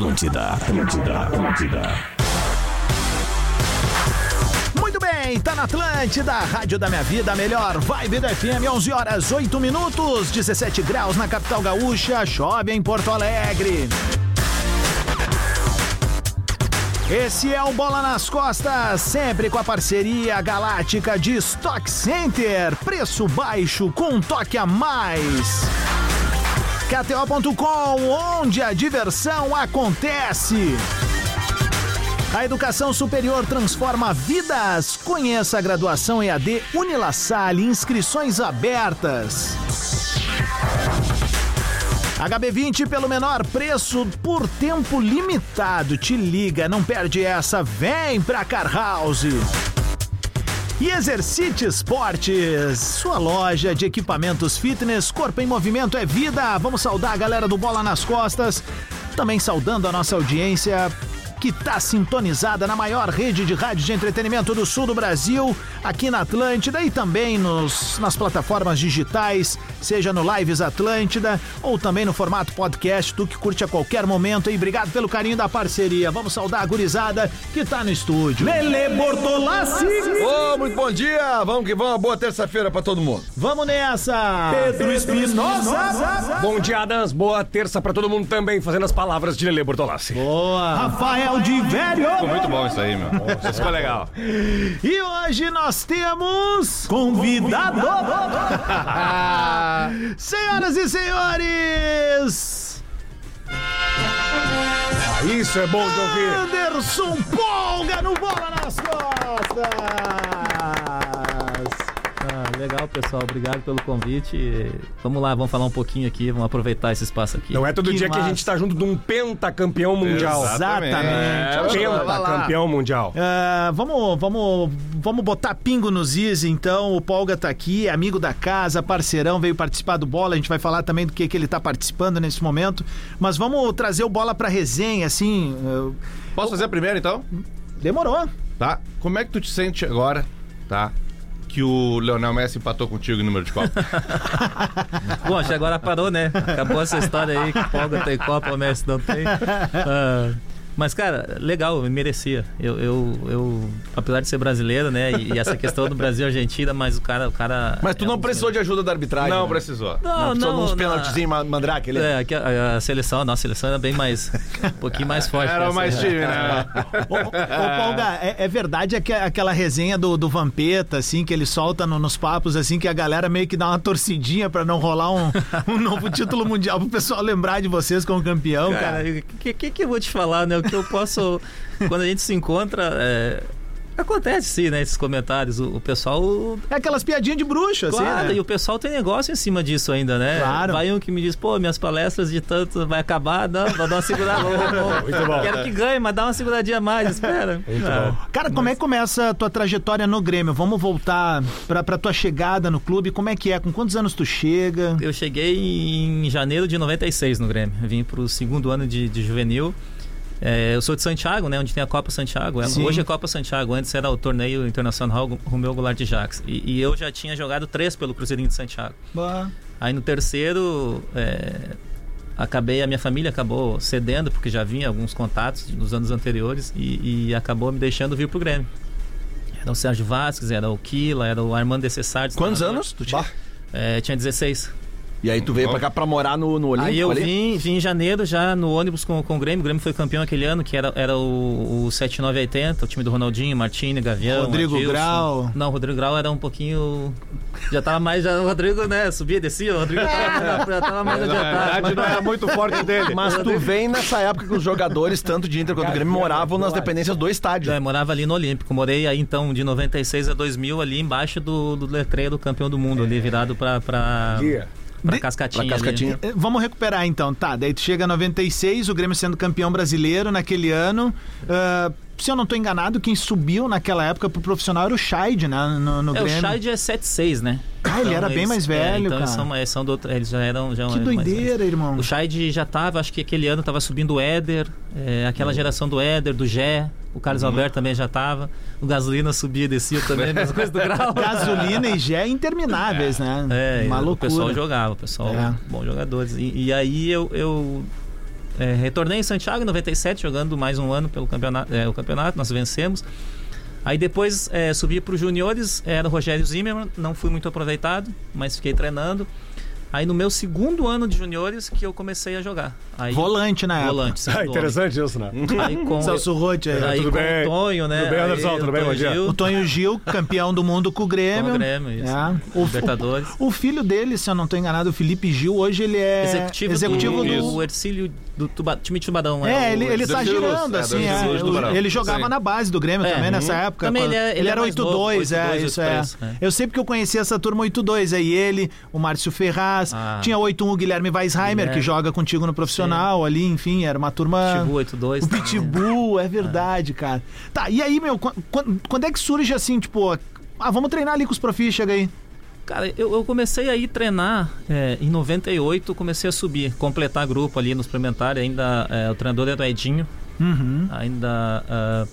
Atlântida, Atlântida, Atlântida. Muito bem, tá na Atlântida, Rádio da Minha Vida, melhor vibe do FM, 11 horas 8 minutos, 17 graus na capital gaúcha, chove em Porto Alegre. Esse é o Bola nas Costas, sempre com a parceria galáctica de Stock Center. Preço baixo com um toque a mais. KTO.com, onde a diversão acontece. A educação superior transforma vidas. Conheça a graduação EAD Unilassalle, inscrições abertas. HB20 pelo menor preço por tempo limitado. Te liga, não perde essa. Vem pra Car House. E Exercite Esportes, sua loja de equipamentos fitness, corpo em movimento é vida. Vamos saudar a galera do Bola nas Costas, também saudando a nossa audiência que está sintonizada na maior rede de rádio de entretenimento do sul do Brasil, aqui na Atlântida e também nos, nas plataformas digitais, seja no Lives Atlântida ou também no formato podcast, tu que curte a qualquer momento. E obrigado pelo carinho da parceria. Vamos saudar a gurizada que tá no estúdio. Lele Bortolassi! Ô, muito bom dia! Vamos que vamos, boa terça-feira pra todo mundo. Vamos nessa! Pedro Espinosa! Bom dia, Adams. Boa terça pra todo mundo também, fazendo as palavras de Lele Bortolassi. Boa! Rafael de Velho! Ficou muito bom isso aí, meu. Isso ficou legal. E hoje nós temos convidado! Senhoras e senhores! Isso é bom de ouvir. Anderson Polga no Bola nas Costas! Ah, legal, pessoal. Obrigado pelo convite. Vamos lá, vamos falar um pouquinho aqui, vamos aproveitar esse espaço aqui. Não é todo Que dia que a massa. gente tá junto de um pentacampeão mundial. Exatamente. É, pentacampeão mundial. Ah, vamos, vamos, vamos botar pingo nos is, então. O Polga tá aqui, é amigo da casa, parceirão, veio participar do bola. A gente vai falar também do que, que ele tá participando nesse momento. Mas vamos trazer o bola pra resenha, assim. ah, Posso fazer a primeira, então? demorou. Tá. Como é que tu te sente agora, tá? Que o Leonel Messi empatou contigo em número de copa. Bom, agora parou, né? Acabou essa história aí que Polga tem Copa, o Messi não tem. Ah, mas, cara, legal, merecia. Eu, eu, eu, apesar de ser brasileiro, né? E, e essa questão do Brasil e Argentina, mas o cara. O cara Mas tu é não um- precisou de ajuda da arbitragem. Não né? precisou. Não, Não, não. de uns na- pênaltizinhos ma- mandrake ali. É, que a, a seleção, a nossa seleção era bem mais. Um pouquinho mais forte. Era mais né? time, né? Ô, ô, Polga, é, é verdade aque- aquela resenha do, do Vampeta, assim, que ele solta no- nos papos, assim, que a galera meio que dá uma torcidinha pra não rolar um, um novo título mundial pro pessoal lembrar de vocês como campeão, cara. Cara, o que, que, que eu vou te falar, né? O que eu posso. quando a gente se encontra. é, Acontece sim, né? Esses comentários. O, o pessoal. É aquelas piadinhas de bruxo, assim, Claro, né? e o pessoal tem negócio em cima disso ainda, né? Claro. Vai um que me diz, pô, minhas palestras de tanto vai acabar, não, vou dar uma segurada. vou- Muito bom. Quero que ganhe, mas dá uma seguradinha a mais, espera. Ah, Cara, como é que começa a tua trajetória no Grêmio? Vamos voltar pra, pra tua chegada no clube. Como é que é? Com quantos anos tu chega? Eu cheguei em janeiro de 96 no Grêmio. Eu vim pro segundo ano de, de juvenil. É, eu sou de Santiago, né? Onde tem a Copa Santiago. É- Sim. Hoje é Copa Santiago. Antes era o torneio internacional Romeu Goulart de Jacques. E, e eu já tinha jogado três pelo Cruzeirinho de Santiago. Aí no terceiro, é, acabei, a minha família acabou cedendo, porque já vinha alguns contatos nos anos anteriores, e, e acabou me deixando vir pro Grêmio. Era o Sérgio Vasquez, era o Kila, era o Armando Desessardes. Quantos anos tu tinha? É, tinha 16. E aí tu veio pra cá pra morar no, no Olímpico Aí eu ali? vim, vim em janeiro já no ônibus com, com o Grêmio. O Grêmio foi campeão aquele ano, que era, era o, o 7980, o time do Ronaldinho, Martini, Gavião. Rodrigo Adilson. Grau. Não, o Rodrigo Grau era um pouquinho. Já tava mais. Já, o Rodrigo, né? Subia e descia. O Rodrigo tava, já tava mais Na verdade, adiantado. não era muito forte dele. Mas tu vem nessa época que os jogadores, tanto de Inter quanto do Grêmio, moravam nas dependências do estádio. É, morava ali no Olímpico. Morei aí então de 96 a 2000 ali embaixo do, do letreiro campeão do mundo, ali virado pra, pra, pra De- Cascatinha. pra ali. Cascatinha. Eh, Vamos recuperar então, tá? Daí tu chega a 96, o Grêmio sendo campeão brasileiro naquele ano. Ah, se eu não tô enganado, quem subiu naquela época pro profissional era o Scheid, né? No, no É, o. Scheid é 7'6, né? Ah, ele era bem mais velho, é, então cara. Eles são, mais- são do outro, eles já eram. Já Que eram mais doideira, velhos. irmão. O Scheid já tava, acho que aquele ano tava subindo o Éder, é, aquela geração do Éder, do Gé, o Carlos Alberto também já tava, o Gasolina subia e descia também, mesma coisa do Grau. Gasolina e Gé intermináveis, né? É, Uma o loucura. pessoal jogava, o pessoal, É. bons jogadores. E, e aí eu, eu é, retornei em Santiago em 97, jogando mais um ano pelo campeonato, é, o campeonato, nós vencemos. Aí depois é, subi para os juniores, era o Rogério Zimmermann, não fui muito aproveitado, mas fiquei treinando. Aí no meu segundo ano de juniores que eu comecei a jogar. Aí, Volante na época. volante, Ah, interessante isso, né? homem. Aí com, Celso Rotti aí. aí tudo com bem? o Tonho, né? Tudo bem, Anderson? Aí Tudo o bem? Bom Tonho dia. Gil, O Tonho Gil, campeão do mundo com o Grêmio. Com o Grêmio, isso. É. O, Libertadores. o, o filho dele, se eu não estou enganado, o Felipe Gil, hoje ele é executivo, executivo do, do. Ercílio do tuba, time de Tubadão. É, o- ele, ele do tá girando, é, assim. do é. Do Ele- jogava Sim. na base do Grêmio É, também nessa uhum. época. Também ele é- ele é era mais novo, 8-2, é, 8-2, isso é. 8-3, é. Eu sei porque eu conheci essa turma 8-2, aí ele, o Márcio Ferraz, Ah. tinha 8-1 o Guilherme Weisheimer, que Guilherme. joga contigo no profissional ali, enfim, era uma turma. Pitbull 82. O também. Pitbull, é verdade, cara. Tá, e aí, meu, qu- qu- quando é que surge assim, tipo, ah, vamos treinar ali com os profis, chega aí. Cara, eu, eu comecei a ir treinar é, em 98, comecei a subir, completar grupo ali no experimentário. Ainda é, o treinador era o Edinho. Uhum. Ainda ah,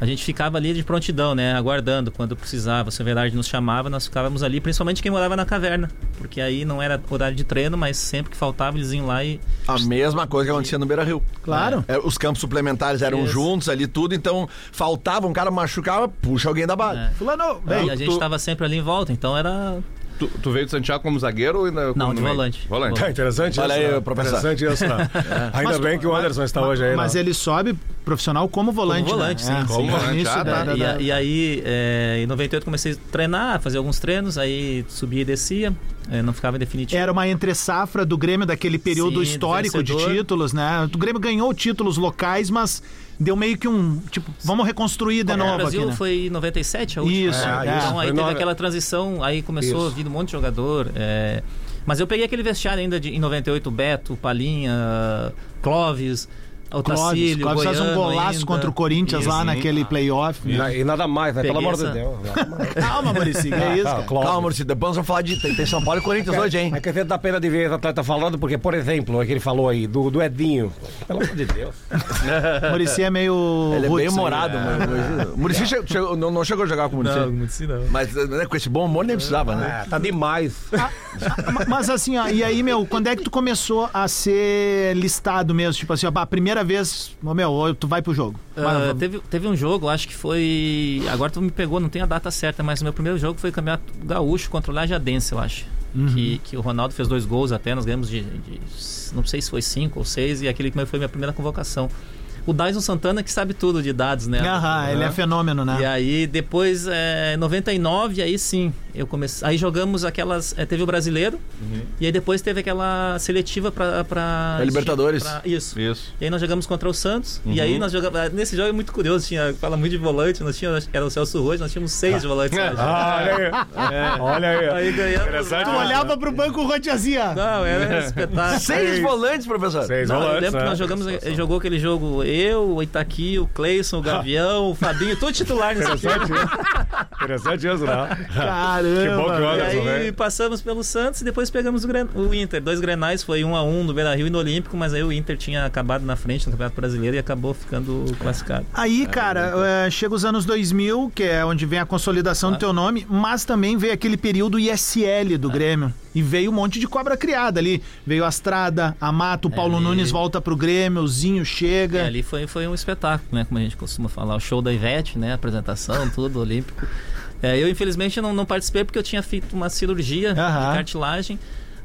a gente ficava ali de prontidão, né? Aguardando quando precisava. Se a verdade nos chamava, nós ficávamos ali, principalmente quem morava na caverna. Porque aí não era horário de treino, mas sempre que faltava, eles iam lá e. A mesma coisa que acontecia no Beira Rio. Claro. É, os campos suplementares eram Isso. juntos ali, tudo, então faltava, um cara machucava, puxa alguém da base. É. Fulano, E vem. a gente estava sempre ali em volta, então era. Tu, tu veio de Santiago como zagueiro ou ainda Não, como de volante. Volante. Tá interessante Olha isso. aí, né? professor. Interessante isso, né? Ainda Mas- bem que o Anderson está hoje aí, Mas né? ele sobe profissional como volante. Como volante, né? sim, É. Como volante, início ah, tá. da- E, a- e aí, é, em 98, comecei a treinar, fazer alguns treinos, aí subia e descia, é, não ficava definitivo. Era uma entre-safra do Grêmio daquele período Sim, histórico de títulos, né? O Grêmio ganhou títulos locais, mas deu meio que um. Tipo, vamos reconstruir de o novo Brasil aqui, né? foi em 97 a última. Isso, É, é. isso. Então aí Foi teve nove- aquela transição, aí começou a vir um monte de jogador. é, Mas eu peguei aquele vestiário ainda de, em 98, Beto, Palinha, Clóvis, Clóvis, Otacílio, Clóvis faz um golaço ainda. contra o Corinthians lá Isso. naquele playoff. E na- E nada mais, né? Pelo amor de Deus. Calma, Maurício, é isso, cara. Calma, Maurício, depois nós vamos falar de. Tem, tem São Paulo e Corinthians hoje, hein? É que até dá pena de ver o atleta falando, porque, por exemplo, é que ele falou aí, do, do Edinho. Pelo amor de Deus. Maurício é meio. Ele é bem humorado, mano. O Muricy chegou- chegou- não, não chegou a jogar com o Muricy. Não, sim, não. Mas né, com esse bom humor nem precisava, né? É, tá demais. Ma- Mas assim, ó, e aí, meu, quando é que tu começou a ser listado mesmo? Tipo assim, ó, a primeira vez, ô, meu, tu vai pro jogo. Vai- teve, teve um jogo, acho que foi. Agora tu me pegou, não tem a data certa, mas o meu primeiro jogo foi o Campeonato Gaúcho contra o Lajadense, eu acho. Que, que o Ronaldo fez dois gols até, nós ganhamos de, de- Não sei se foi cinco ou seis, e aquele que foi minha primeira convocação. O Dyson Santana que sabe tudo de dados, né? Aham, ele é fenômeno, né? E aí depois, é, 99, aí sim, eu comecei. Aí jogamos aquelas. é, teve o brasileiro, e aí depois teve aquela seletiva É Libertadores. pra- isso. Isso. E aí nós jogamos contra o Santos. E aí nós jogamos. ah, Nesse jogo é muito curioso, tinha, fala muito de volante, nós tínhamos, era o Celso Rojo, nós tínhamos seis volantes. lá. Ah, olha aí. Olha aí. Aí ganhamos. Tu olhava pro banco roteazia. Não, era espetáculo. Seis volantes, professor. Seis Não, eu volantes, lembro que né? nós jogamos, ele jogou aquele jogo, eu, o Itaqui, o Cleison, o Gavião, o Fabinho, todo titular nesse time. Interessante isso. Interessante isso, né? Caramba. Que bom que o E aí vem. passamos pelo Santos e depois pegamos o, Gren- o Inter. Dois grenais, foi um a um no Beira Rio e no Olímpico, mas aí o Inter tinha acabado na frente no Campeonato Brasileiro e acabou ficando classificado. Aí, cara, é, chega os anos 2000, que é onde vem a consolidação do teu nome, mas também veio aquele período ISL do Grêmio. E veio um monte de cobra criada ali. Veio a Estrada, a Mato, o Paulo ali- Nunes volta pro Grêmio, o Zinho E chega. ali foi, foi um espetáculo, né? Como a gente costuma falar, o show da Ivete, né? A apresentação, tudo, olímpico. É, eu, infelizmente, não, não participei porque eu tinha feito uma cirurgia Aham. de cartilagem.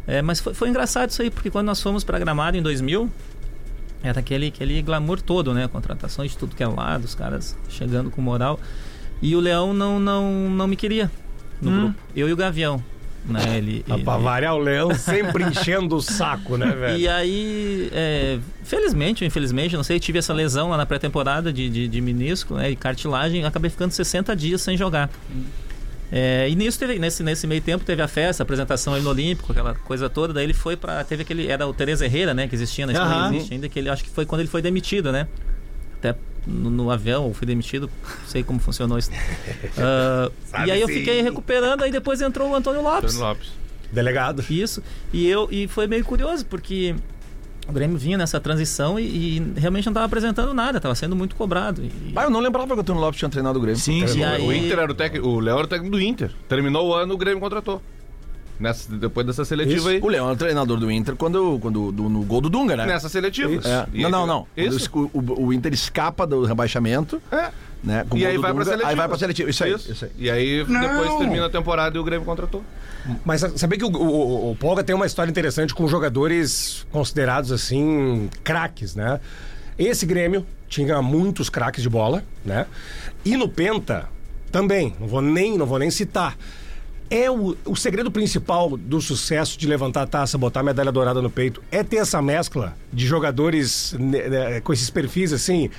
É, mas foi, foi engraçado isso aí, porque quando nós fomos para Gramado em 2000, era aquele, aquele glamour todo, né? Contratações de tudo que é lado, os caras chegando com moral. E o Leão não, não, não me queria no Hum. grupo. Eu e o Gavião. Né? Ele, ele- Pra variar o leão sempre enchendo o saco, né, velho? e aí, é, felizmente ou infelizmente, não sei, tive essa lesão lá na pré-temporada de, de, de menisco né, e cartilagem, acabei ficando 60 dias sem jogar. É, e nisso teve, nesse, nesse meio tempo teve a festa, a apresentação aí no Olímpico, aquela coisa toda. Daí ele foi para Teve aquele. Era o Tereza Herrera, né? Que existia na Espanha, Aham. existe ainda, que ele acho que foi quando ele foi demitido, né? No, no avião, ou foi demitido, não sei como funcionou isso. Ah, e aí eu fiquei recuperando, aí depois entrou o Antônio Lopes. Antônio Lopes. Delegado. Isso. E eu e foi meio curioso, porque o Grêmio vinha nessa transição e, e realmente não estava apresentando nada, estava sendo muito cobrado. E, Ah, eu não lembrava que o Antônio Lopes tinha treinado o Grêmio. Sim, sim. aí, O Inter era o técnico. O Léo era o técnico do Inter. Terminou o ano, o Grêmio contratou. Nessa, depois dessa seletiva aí. O Leão é o treinador do Inter quando, quando do- no gol do Dunga, né? Nessa seletiva. É. Não, não, não. Isso. O, o- o Inter escapa do rebaixamento, É. né? E aí vai pra Dunga, seletiva. Aí vai pra seletiva. Isso aí. Isso aí. E aí depois termina a temporada e o Grêmio contratou. Mas sabia que o, o, o Polga tem uma história interessante com jogadores considerados assim, craques, né? Esse Grêmio tinha muitos craques de bola, né? E no Penta também, não vou nem, não vou nem citar. É o, o segredo principal do sucesso de levantar a taça, botar a medalha dourada no peito, é ter essa mescla de jogadores né, né, com esses perfis assim,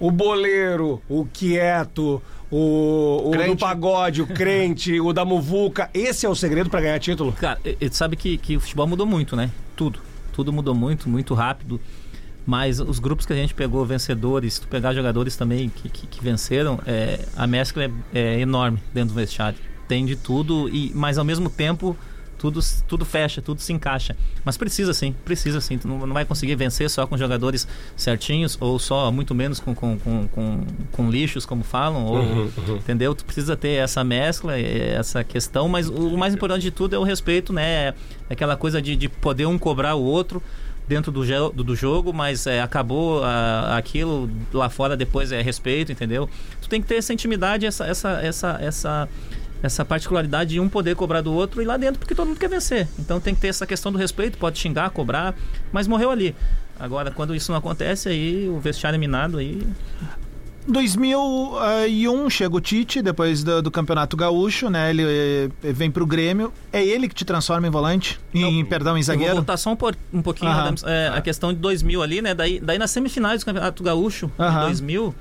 o boleiro, o quieto, o, o do pagode, o crente, o da muvuca. Esse é o segredo pra ganhar título. Cara, tu sabe que, que o futebol mudou muito, né? Tudo. Tudo mudou muito, muito rápido. Mas os grupos que a gente pegou, vencedores, se tu pegar jogadores também que, que, que venceram, é, a mescla é, é enorme dentro do vestiário. Tem de tudo, e, mas ao mesmo tempo tudo, tudo fecha, tudo se encaixa. Mas precisa sim, precisa sim. Tu não, não vai conseguir vencer só com jogadores certinhos, ou só muito menos com, com, com, com, com lixos, como falam, ou, entendeu? Tu precisa ter essa mescla, essa questão, mas o mais importante de tudo é o respeito, né? É aquela coisa de, de poder um cobrar o outro dentro do, do, do jogo, mas é, acabou ah, aquilo lá fora depois é respeito, entendeu? Tu tem que ter essa intimidade, essa, essa, essa, essa, essa particularidade de um poder cobrar do outro e lá dentro, porque todo mundo quer vencer. Então tem que ter essa questão do respeito, pode xingar, cobrar, mas morreu ali. Agora, quando isso não acontece, aí o vestiário é minado aí. 2001 chega o Tite, depois do, do Campeonato Gaúcho, né? Ele eh, vem pro Grêmio. É ele que te transforma em volante? Em, perdão, em Eu vou zagueiro? voltar só um, por- um pouquinho. Adams, é, a questão de 2000 ali, né? Daí, daí nas semifinais do Campeonato Gaúcho, de Aham. 2000,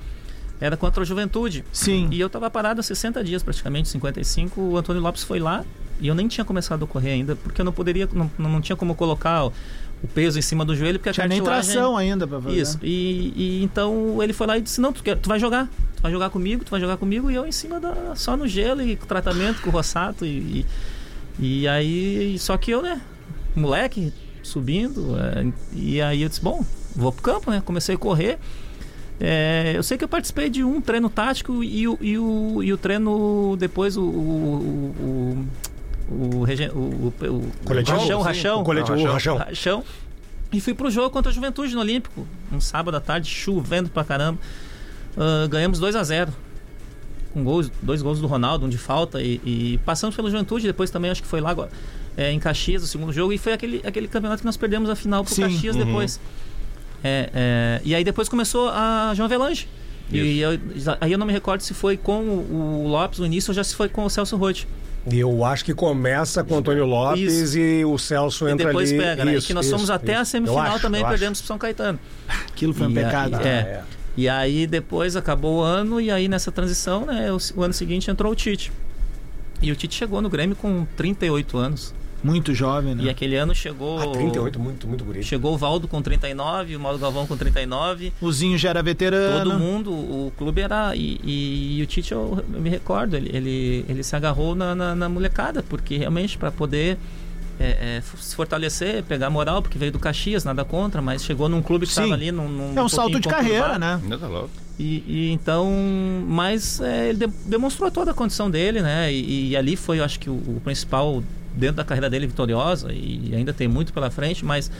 era contra a Juventude. Sim. E eu tava parado há 60 dias, praticamente, 55. O Antônio Lopes foi lá e eu nem tinha começado a correr ainda, porque eu não poderia, não, não tinha como colocar o, o peso em cima do joelho, porque a Tinha nem tração ainda pra fazer. Isso. E, e então ele foi lá e disse: Não, tu, quer, tu vai jogar. Tu vai jogar comigo, tu vai jogar comigo. E eu em cima da. Só no gelo e com tratamento com o Rossato. E, e, e aí. Só que eu, né? Moleque, subindo. é, e aí eu disse: Bom, vou pro campo, né? Comecei a correr. É, eu sei que eu participei de um treino tático e o, e o, e o treino depois o. o, o rachão, rachão, rachão. Rachão. E fui pro jogo contra a Juventude no Olímpico. Um sábado à tarde, chovendo pra caramba. Ah, ganhamos 2 a 0 Com gols, dois gols do Ronaldo, um de falta. E, e passamos pela Juventude, depois também acho que foi lá é, em Caxias, o segundo jogo. E foi aquele, aquele campeonato que nós perdemos a final pro Sim. Caxias depois. É, é, e aí depois começou a João Avelange. E eu- aí eu não me recordo se foi com o, o Lopes no início ou já se foi com o Celso Rotti. E eu acho que começa com o Antônio Lopes Isso. e o Celso E entra depois ali. pega, né? Isso, e que nós isso, fomos até isso. a semifinal acho, também, perdemos pro São Caetano. Aquilo foi um E pecado. aí- Ah, é. é. E aí depois acabou o ano e aí nessa transição, né, o, o ano seguinte entrou o Tite. E o Tite chegou no Grêmio com 38 anos. Muito jovem, né? E aquele ano chegou Ah, 38, muito, muito bonito. chegou o Valdo com 39, o Mauro Galvão com 39. O Zinho já era veterano. Todo mundo, o clube era. E, e- e o Tite, eu, eu me recordo, ele, ele, ele se agarrou na, na, na molecada, porque realmente para poder é, é, se fortalecer, pegar moral, porque veio do Caxias, nada contra, mas chegou num clube que estava ali num, num É um salto de carreira, né? Ainda tá louco. E, e então, mas é, ele de- demonstrou toda a condição dele, né? E, e ali foi, eu acho que o, o principal dentro da carreira dele vitoriosa e ainda tem muito pela frente, mas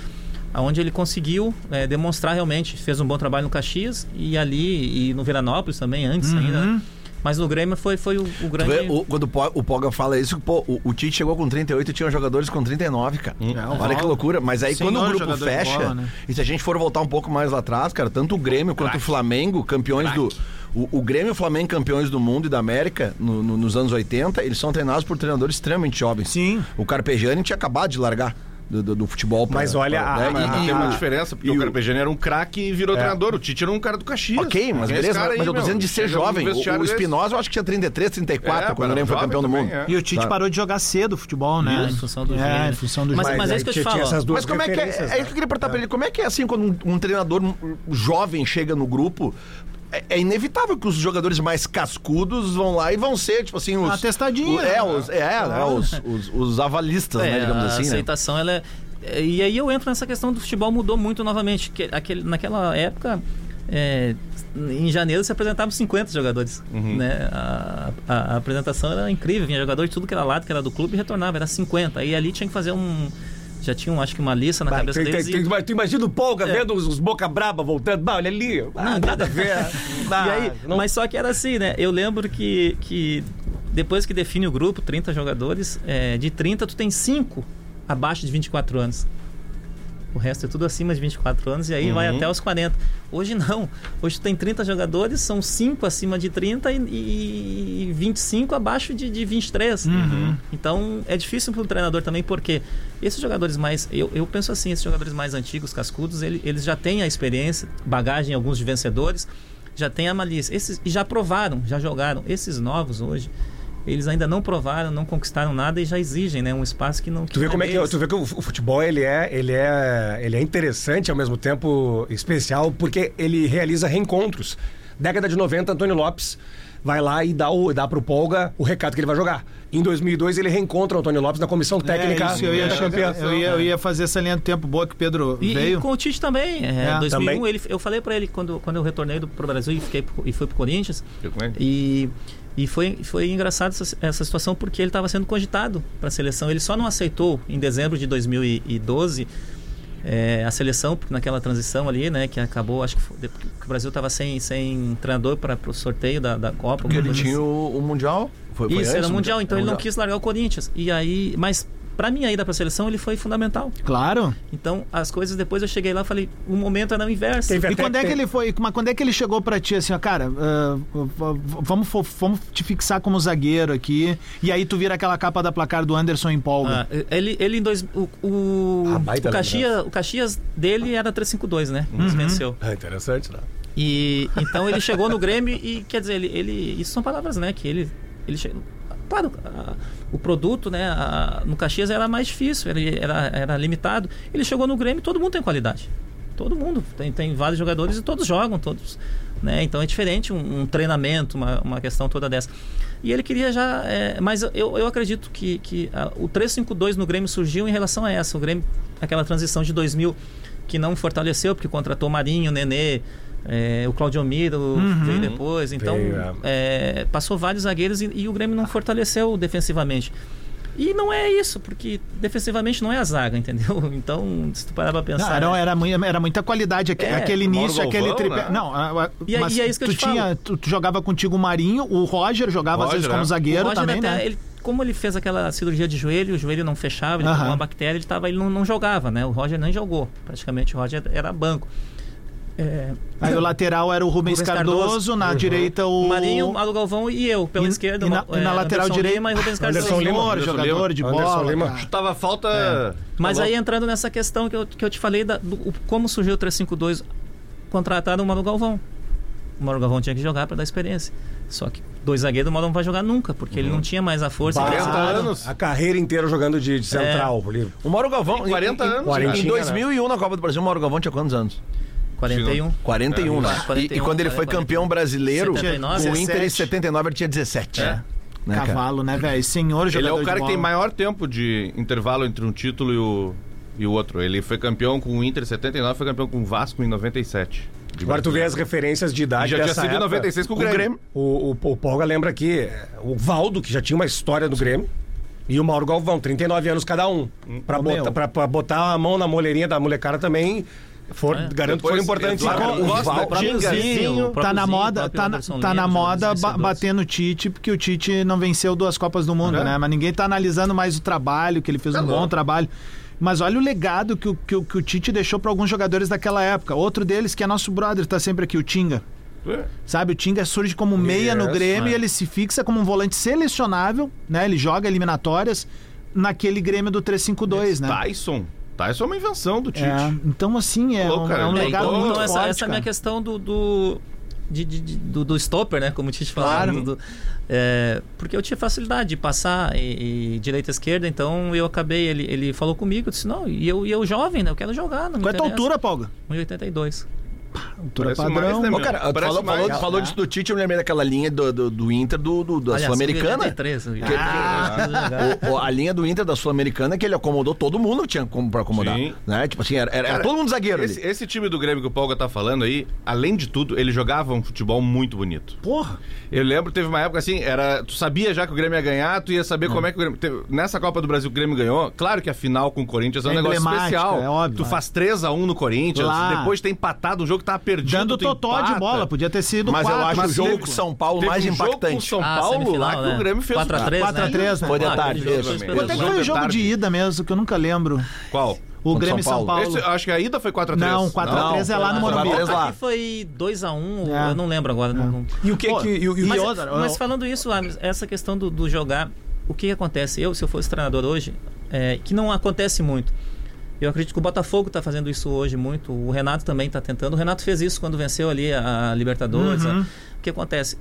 aonde ele conseguiu é, demonstrar realmente, fez um bom trabalho no Caxias e ali e no Veranópolis também antes ainda. né? Mas no Grêmio foi foi o, o grande vê, o- quando o Po- o Poga fala isso, pô, o, o Tite chegou com 38 e tinha jogadores com 39, cara. É, Olha que loucura. Mas aí Senhor quando o grupo fecha, bola, né? e se a gente for voltar um pouco mais lá atrás, cara, tanto o Grêmio quanto o Flamengo, campeões do. O, o Grêmio e o Flamengo, campeões do mundo e da América no- no- nos anos 80, eles são treinados por treinadores extremamente jovens. Sim. O Carpegiani tinha acabado de largar do, do- do futebol. pra- Mas olha, pra- a- né? Mas E- tem uma diferença, porque o o- Carpegiani era um craque e virou treinador. O Tite era um cara do Caxias. Ok, mas é beleza, mas aí, eu tô dizendo de ser jovem. O, o Espinosa eu acho que tinha 33, 34 É, quando o Grêmio foi campeão do também, mundo. é. E o Tite Tá. parou de jogar cedo futebol, né? Isso, em função do É, em função do Mas- mas é isso que eu te falo, ó. essas duas Mas como é que é? É isso que eu queria perguntar pra ele. Como é que é assim quando um, um treinador jovem chega no grupo? É, é inevitável que os jogadores mais cascudos vão lá e vão ser, tipo assim, os. Atestadinho, o- é, né? os, é, é, os, os, os avalistas, né, É, digamos a assim, né? aceitação ela é, é, e aí eu entro nessa questão do futebol mudou muito novamente que aquele, naquela época é, em janeiro se apresentavam 50 jogadores. Né? A, a- a apresentação era incrível, vinha jogador de tudo que era lado, que era do clube, e retornava, era 50. Aí ali tinha que fazer um. Já tinham, acho que, uma lista na Bah, cabeça tem- deles. tem- e- tu imagina o Polga É. vendo os, os boca braba voltando. Bah, olha ali. Ah, nada a ver. Bah, aí, não- Mas só que era assim, né? Eu lembro que, que depois que define o grupo, 30 jogadores, é, de 30 tu tem 5 abaixo de 24 anos. O resto é tudo acima de 24 anos e aí vai até os 40. Hoje não. Hoje tu tem 30 jogadores, são 5 acima de 30 e, e 25 abaixo de, de 23. Então é difícil para o treinador também, porque esses jogadores mais. Eu, eu penso assim, esses jogadores mais antigos, cascudos, ele- eles já têm a experiência, bagagem, alguns de vencedores, já têm a malícia. Esses, e já provaram, já jogaram. Esses novos hoje, eles ainda não provaram, não conquistaram nada e já exigem né, um espaço que não. Tu vê não como é que deles. tu vê que o futebol ele é ele é ele é interessante ao mesmo tempo especial porque ele realiza reencontros. Década de 90, Antônio Lopes vai lá e dá o dá pro Polga o recado que ele vai jogar. Em 2002 ele reencontra o Antônio Lopes na comissão técnica É, isso, eu, ia da campeã. eu, ia, eu ia fazer essa linha do tempo boa que o Pedro E, veio. e com o Tite também. É, É, 2001, também. Ele, eu falei pra ele quando, quando eu retornei do, pro Brasil e, fiquei, e fui pro Corinthians. É? E, e foi, foi engraçado essa, essa situação porque ele estava sendo cogitado para a seleção. Ele só não aceitou em dezembro de 2012 é, a seleção, porque naquela transição ali, né, que acabou, acho que, foi, o Brasil estava sem, sem treinador para o sorteio da, da Copa. Porque ele tinha assim. o, o Mundial. Foi, foi Isso, era mundial, então Era ele não Mundial. quis largar o Corinthians. E aí, mas para mim a ida para a seleção ele foi fundamental. Claro. Então as coisas depois eu cheguei lá e falei, o momento era o inverso. Teve E quando é que ele foi? Mas quando é que ele chegou pra ti assim, ó, cara, ah, v- vamos, vamos te fixar como zagueiro aqui. E aí tu vira aquela capa da placar do Anderson em polga. Ah, ele, ele em dois. O, o, Ah, o, Caxias, o Caxias dele era 352, né? Nos venceu. Ah, interessante, né? E então ele chegou no Grêmio e quer dizer, ele, ele isso são palavras, né? Que ele ele chegou. Claro, a- o produto, né? a- no Caxias era mais difícil, ele era, era limitado. Ele chegou no Grêmio, todo mundo tem qualidade. Todo mundo tem, tem vários jogadores e todos jogam, todos, né? Então é diferente um, um treinamento, uma, uma questão toda dessa. E ele queria já, é, mas eu, eu acredito que, que a- o 352 no Grêmio surgiu em relação a essa. O Grêmio, aquela transição de 2000 que não fortaleceu porque contratou Marinho, Nenê, é, o Claudio Miro veio depois. Então é. é, passou vários zagueiros e, e o Grêmio não fortaleceu defensivamente. E não é isso, porque defensivamente não é a zaga, entendeu? Então, se tu parar pra Não, pensar. era, né? era, mui- era muita qualidade. aque- É, aquele início, aquele Galvão, tripé. né? Não, a- a- E é- mas e é isso que eu tu te falo. tinha, tu, tu jogava contigo o Marinho, o Roger jogava às Roger, vezes como né? zagueiro o Roger também, até, né? ele- como ele fez aquela cirurgia de joelho, o joelho não fechava, ele pegou uma bactéria, ele, tava, ele não, não jogava, né? O Roger nem jogou. Praticamente o Roger era banco. É, Aí o lateral era o Rubens, Rubens Cardoso, Cardoso. na direita o. o Marinho, Mauro Galvão e eu, pela E- esquerda. e na- o- e na é, lateral Anderson direita- Lima e Rubens Cardoso. Anderson Lima. Anderson jogador Lima. de Anderson bola. Lima. Chutava falta. É. Mas Tá aí entrando nessa questão que eu, que eu te falei, da, do, o- como surgiu o 352, contrataram o Mauro Galvão. O Mauro Galvão tinha que jogar para dar experiência. Só que dois zagueiros o Mauro não vai jogar nunca, porque ele não tinha mais a força. Bah, que 40 precisava. anos. A carreira inteira jogando de, de central. ali. O Mauro Galvão. Tem 40 em, em- anos, Em cara. 2001, na Copa do Brasil, o Mauro Galvão tinha quantos anos? 41. 41, né? É, E- 41, e, quando ele foi 41. campeão brasileiro, 79, com o Inter em 17. 79, ele tinha 17. É. Né, cara? Cavalo, né, velho? Senhor Ele é jogador o cara que tem maior tempo de intervalo entre um título e o, e o outro. Ele foi campeão com o Inter em 79, foi campeão com o Vasco em 97. de Agora tu vê as referências de E idade já tinha dessa sido em época. 96 com o O Grêmio. Grêmio. O, o, o Polga lembra aqui é, o Valdo, que já tinha uma história no Grêmio, e o Mauro Galvão, 39 anos cada um. Pra, Ô, botar, pra, pra botar a mão na moleirinha da molecada também, for, É. garanto que foram Depois, importantes. Eduardo o o o Tá na o moda, tá, na- tá na moda jogadores ba vencedores. bater no Tite, porque o Tite não venceu duas Copas do Mundo, Uhum. né? Mas ninguém tá analisando mais o trabalho, que ele fez Tá um bom trabalho. Mas olha o legado que o, que, o, que o Tite deixou pra alguns jogadores daquela época. Outro deles, que é nosso brother, tá sempre aqui, o Tinga. É. Sabe, o Tinga surge como meia no Yes, Grêmio é. e ele se fixa como um volante selecionável, né? Ele joga eliminatórias naquele Grêmio do 352, né? Tyson. Tyson é uma invenção do Tite. É, então, assim, é Louco, um, cara. é um É, legado então, muito então essa, forte, essa é a minha questão do. do... de- de- de- do, do stopper, né? Como o Tite falava. Claro. é, porque eu tinha facilidade de passar e, e direita e esquerda, então eu acabei. Ele, ele falou comigo, eu disse: não, e eu, e eu jovem, né? Eu quero jogar. Não Qual é a tua interessa." altura, Paulo? 1,82. Altura Parece padrão. mais, né, Ô, meu? cara, tu Parece falou, falou, mais. falou disso do Tite, eu me lembrei daquela linha do, do, do Inter do, do- da Sul-Americana. 93, eu vi. Que- Ah, O- o- a linha do Inter da Sul-Americana que ele acomodou todo mundo que tinha como pra acomodar. Sim. Né? Tipo assim, era, era Cara, todo mundo zagueiro Esse, ali. esse time do Grêmio que o Polga tá falando aí, além de tudo, ele jogava um futebol muito bonito. Porra. Eu lembro, teve uma época assim, era, tu sabia já que o Grêmio ia ganhar, tu ia saber Hum. como é que o Grêmio. teve- nessa Copa do Brasil que o Grêmio ganhou, claro que a final com o Corinthians é um É negócio especial. é óbvio. tu faz 3x1 no Corinthians, Lá. depois de ter empatado um jogo que tava perdido. Dando tu totó de empata. bola, podia ter sido Mas eu 4, acho que o jogo com São Paulo mais um jogo com o impactante. São Ah, Paulo lá que né? o Grêmio fez 4 a 3, 4 a né? 3, né? Foi de Ah, tarde, jogo Quanto é que foi o jogo de ida mesmo, que eu nunca lembro? Qual? O Contra Grêmio e São São Paulo. Esse- acho que a ida foi 4x3. Não, 4x3 é lá no Morumbi. 4x3. Aqui foi 2x1, É. eu não lembro agora. não- não- E o que Pô, que. E, o- e Mas, outra, mas eu- falando isso, essa questão do, do jogar, o que acontece? Eu, se eu fosse treinador hoje, é, que não acontece muito. Eu acredito que o Botafogo está fazendo isso hoje muito. O Renato também está tentando. O Renato fez isso quando venceu ali a, Libertadores. Uhum. a- o que acontece?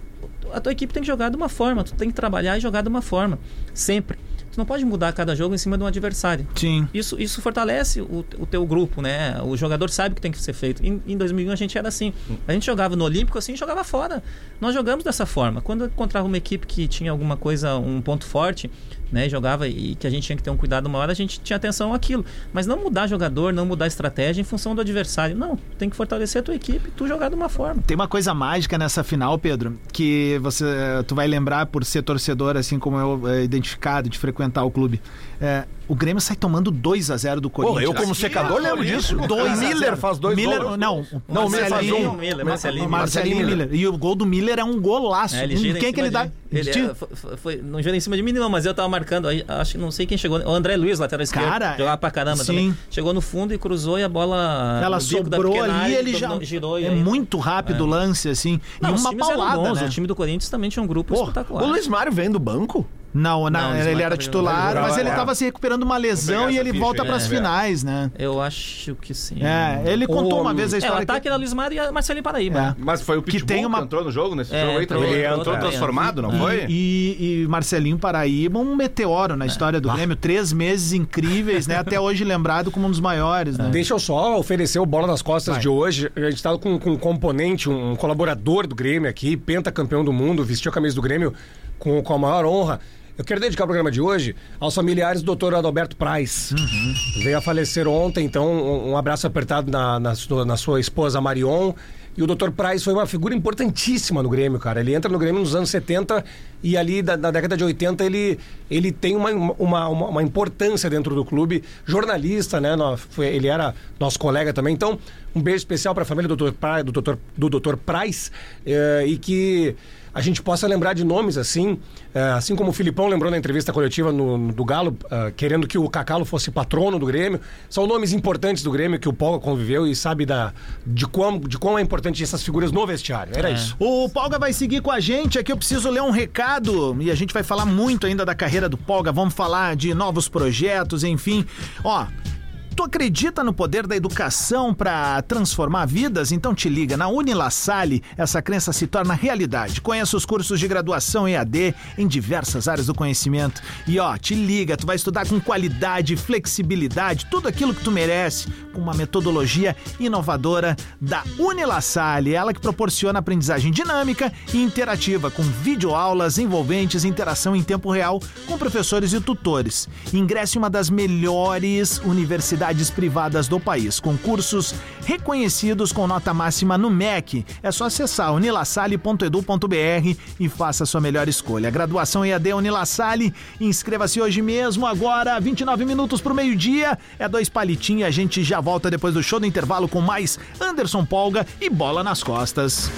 A tua equipe tem que jogar de uma forma. Tu tem que trabalhar e jogar de uma forma. Sempre. Tu não pode mudar cada jogo em cima de um adversário. Sim. Isso, isso fortalece o, o teu grupo, né? O jogador sabe o que tem que ser feito. Em, em 2001 a gente era assim. A gente jogava no Olímpico assim e jogava fora. Nós jogamos dessa forma. Quando encontrava uma equipe que tinha alguma coisa, um ponto forte, né? Jogava e que a gente tinha que ter um cuidado maior, a gente tinha atenção àquilo. Mas não mudar jogador, não mudar estratégia em função do adversário. Não, tem que fortalecer a tua equipe tu jogar de uma forma. Tem uma coisa mágica nessa final, Pedro, que você tu vai lembrar por ser torcedor, assim como eu, é, identificado, de frequentar o clube. É, o Grêmio sai tomando 2 a 0 do Pô, Corinthians. eu como secador lembro disso. Dois Miller zero. faz dois Miller, gols. Não, o Não, o Miller faz Marcelinho, um. Miller, o Marcelinho Marcelinho Miller. Miller. E o gol do Miller é um golaço. É, ele gira quem que cima ele dá? de- ele, Tira- é, foi, foi- não gira em cima de mim, não, mas eu tava marcando. Aí, acho que não sei quem chegou. O André Luiz, lateral esquerdo. Cara, jogava pra caramba sim. também. Chegou no fundo e cruzou e a bola. Ela sobrou ali, ele já girou. é aí- muito rápido o lance assim, Não, e uma paulada, bons. né? O time do Corinthians também tinha um grupo Pô, espetacular. o Luiz Mário vem do banco? Não, na- Não, ele marcavam era ele titular, mas ele é. estava se recuperando uma lesão e ele ficha volta para as é. finais, né? Eu acho que sim. É, ele contou O- uma vez a É, o história ataque que... era Luiz Mário e a Marcelinho Paraíba. É. né? Mas foi o Que Pitbull que, tem uma- entrou no jogo nesse É, jogo aí? entrou- Entrou, entrou, entrou é. transformado, não foi? E, e Marcelinho Paraíba, um meteoro na história do Grêmio. Três meses incríveis, né? Até hoje lembrado como um dos maiores, né? Deixa eu só oferecer o Bola nas Costas Vai. de hoje. A gente tá com, com um componente, um colaborador do Grêmio aqui, pentacampeão do mundo, vestiu a camisa do Grêmio com, com a maior honra. Eu quero dedicar o programa de hoje aos familiares do Dr. Adalberto Praz. Veio a falecer ontem, então um, abraço apertado na, na, sua, na sua esposa Marion. E o Dr. Praz foi uma figura importantíssima no Grêmio, cara. Ele entra no Grêmio nos anos 70 e ali da, da década de 80 ele, ele tem uma, uma, uma, uma importância dentro do clube. Jornalista, né? Foi- ele era nosso colega também. Então, um beijo especial para a família do Dr. Praz, do Dr. Do Dr. Praz eh, e que a gente possa lembrar de nomes assim, eh, assim como o Filipão lembrou na entrevista coletiva no, no- do Galo, eh, querendo que o Cacalo fosse patrono do Grêmio. São nomes importantes do Grêmio que o Paulo conviveu e sabe da, de, quão, de quão é importante essas figuras no vestiário. Era isso. O Polga vai seguir com a gente. Aqui eu preciso ler um recado e a gente vai falar muito ainda da carreira do Polga. Vamos falar de novos projetos, enfim. Ó. Tu acredita no poder da educação para transformar vidas? Então te liga, na Unilassalle essa crença se torna realidade. Conheça os cursos de graduação EAD em diversas áreas do conhecimento. E ó, te liga, tu vai estudar com qualidade, flexibilidade, tudo aquilo que tu merece, com uma metodologia inovadora da Unilassalle, ela que proporciona aprendizagem dinâmica e interativa, com videoaulas envolventes, interação em tempo real com professores e tutores. Ingresse em uma das melhores universidades privadas do país, com cursos reconhecidos com nota máxima no MEC. É só acessar unilassalle.edu.br e faça a sua melhor escolha. Graduação EAD Unilassalle, inscreva-se hoje mesmo, agora 29 minutos para o meio-dia, é dois palitinhos, a gente já volta depois do show do intervalo com mais Anderson Polga e bola nas costas.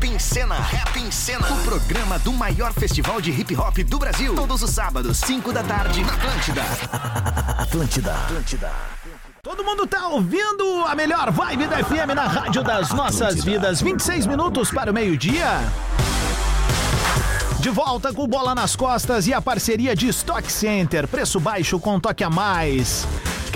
Rap em Cena, Rap em Cena, o programa do maior festival de hip hop do Brasil. Todos os sábados, 5 da tarde, na Atlântida. Atlântida, Atlântida. Todo mundo tá ouvindo a melhor vibe da FM na rádio das nossas vidas. 26 minutos para o meio-dia. De volta com bola nas costas e a parceria de Stock Center. Preço baixo com toque a mais.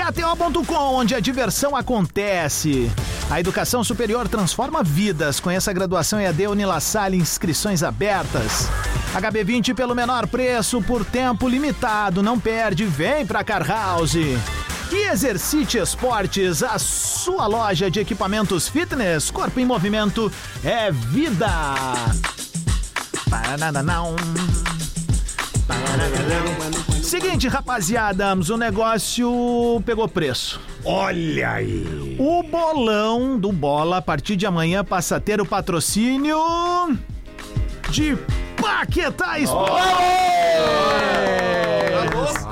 KTO.com, onde a diversão acontece. A educação superior transforma vidas. Conheça a graduação EAD Unilassalle, inscrições abertas. HB20 pelo menor preço, por tempo limitado. Não perde, vem pra Car House. E Exercite Esportes, a sua loja de equipamentos fitness, corpo em movimento é vida. Parananão. Seguinte, rapaziada, o negócio pegou preço. Olha aí. O bolão do Bola, a partir de amanhã, passa a ter o patrocínio de Paquetá Esportes.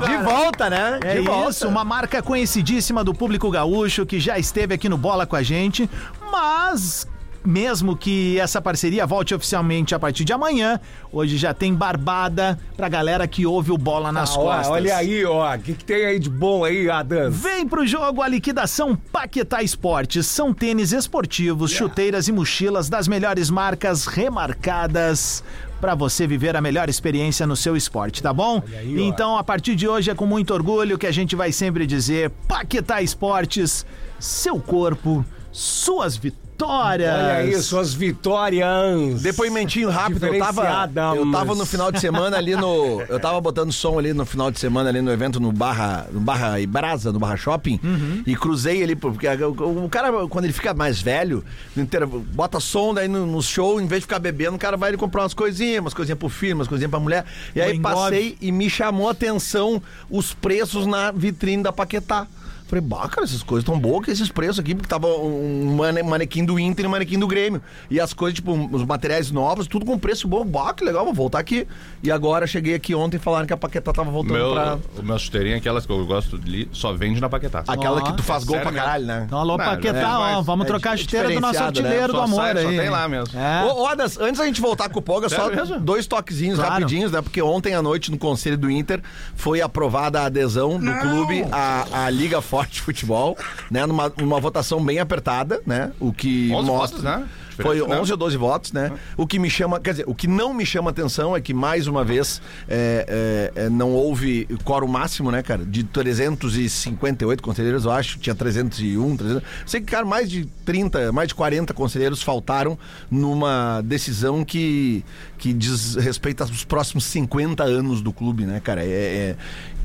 De volta, né? É de volta. isso, uma marca conhecidíssima do público gaúcho que já esteve aqui no Bola com a gente, mas mesmo que essa parceria volte oficialmente a partir de amanhã, hoje já tem barbada pra galera que ouve o Bola nas Ah, ó, costas. olha aí, ó. O que, que tem aí de bom aí, Adam? Vem pro jogo a liquidação Paquetá Esportes. São tênis esportivos, chuteiras e mochilas das melhores marcas remarcadas para você viver a melhor experiência no seu esporte, tá bom? aí, então, a partir de hoje é com muito orgulho que a gente vai sempre dizer Paquetá Esportes, seu corpo, suas vitórias. Olha aí, suas vitórias. Depoimentinho rápido, eu tava, eu tava no final de semana ali no. Eu tava botando som ali no final de semana ali no evento no Barra, no Barra Ibrasa, no Barra Shopping, e cruzei ali, porque o, o cara, quando ele fica mais velho, bota som daí no, no show, em vez de ficar bebendo, o cara vai ali comprar umas coisinhas, umas coisinhas pro filho, umas coisinhas pra mulher. E aí passei e me chamou a atenção os preços na vitrine da Paquetá. Falei, bah, cara, essas coisas tão boas que esses preços aqui, porque tava um mane- manequim do Inter e um manequim do Grêmio. E as coisas, tipo, os materiais novos, tudo com preço bom. Bah, que legal, vou voltar aqui. E agora cheguei aqui ontem e falaram que a Paquetá tava voltando Meu, pra. O meu chuteirinho, aquelas que eu gosto de li, só vende na Paquetá. Aquela Ó, que tu faz gol sério pra caralho, né? Então, alô, Não, Paquetá, é ó, vamos é trocar a chuteira do nosso né? artilheiro Só do amor sai, só aí. tem lá mesmo. É. Ô, Odas, antes da gente voltar com o Polga, só mesmo? dois toquezinhos Claro. rapidinhos, né? Porque ontem à noite, no Conselho do Inter, foi aprovada a adesão do clube à, à Liga Forte Futebol, né? Numa, numa votação bem apertada, né? O que 11 mostra. votos, né? Foi Diferente, né? 11 ou 12 votos, né? O que me chama, quer dizer, o que não me chama atenção é que, mais uma vez, é, é, é, não houve quórum máximo, né, cara? De 358 conselheiros, eu acho, tinha 301, 300. Sei que, cara, mais de 30, mais de 40 conselheiros faltaram numa decisão que, que diz respeito aos próximos 50 anos do clube, né, cara? É, é-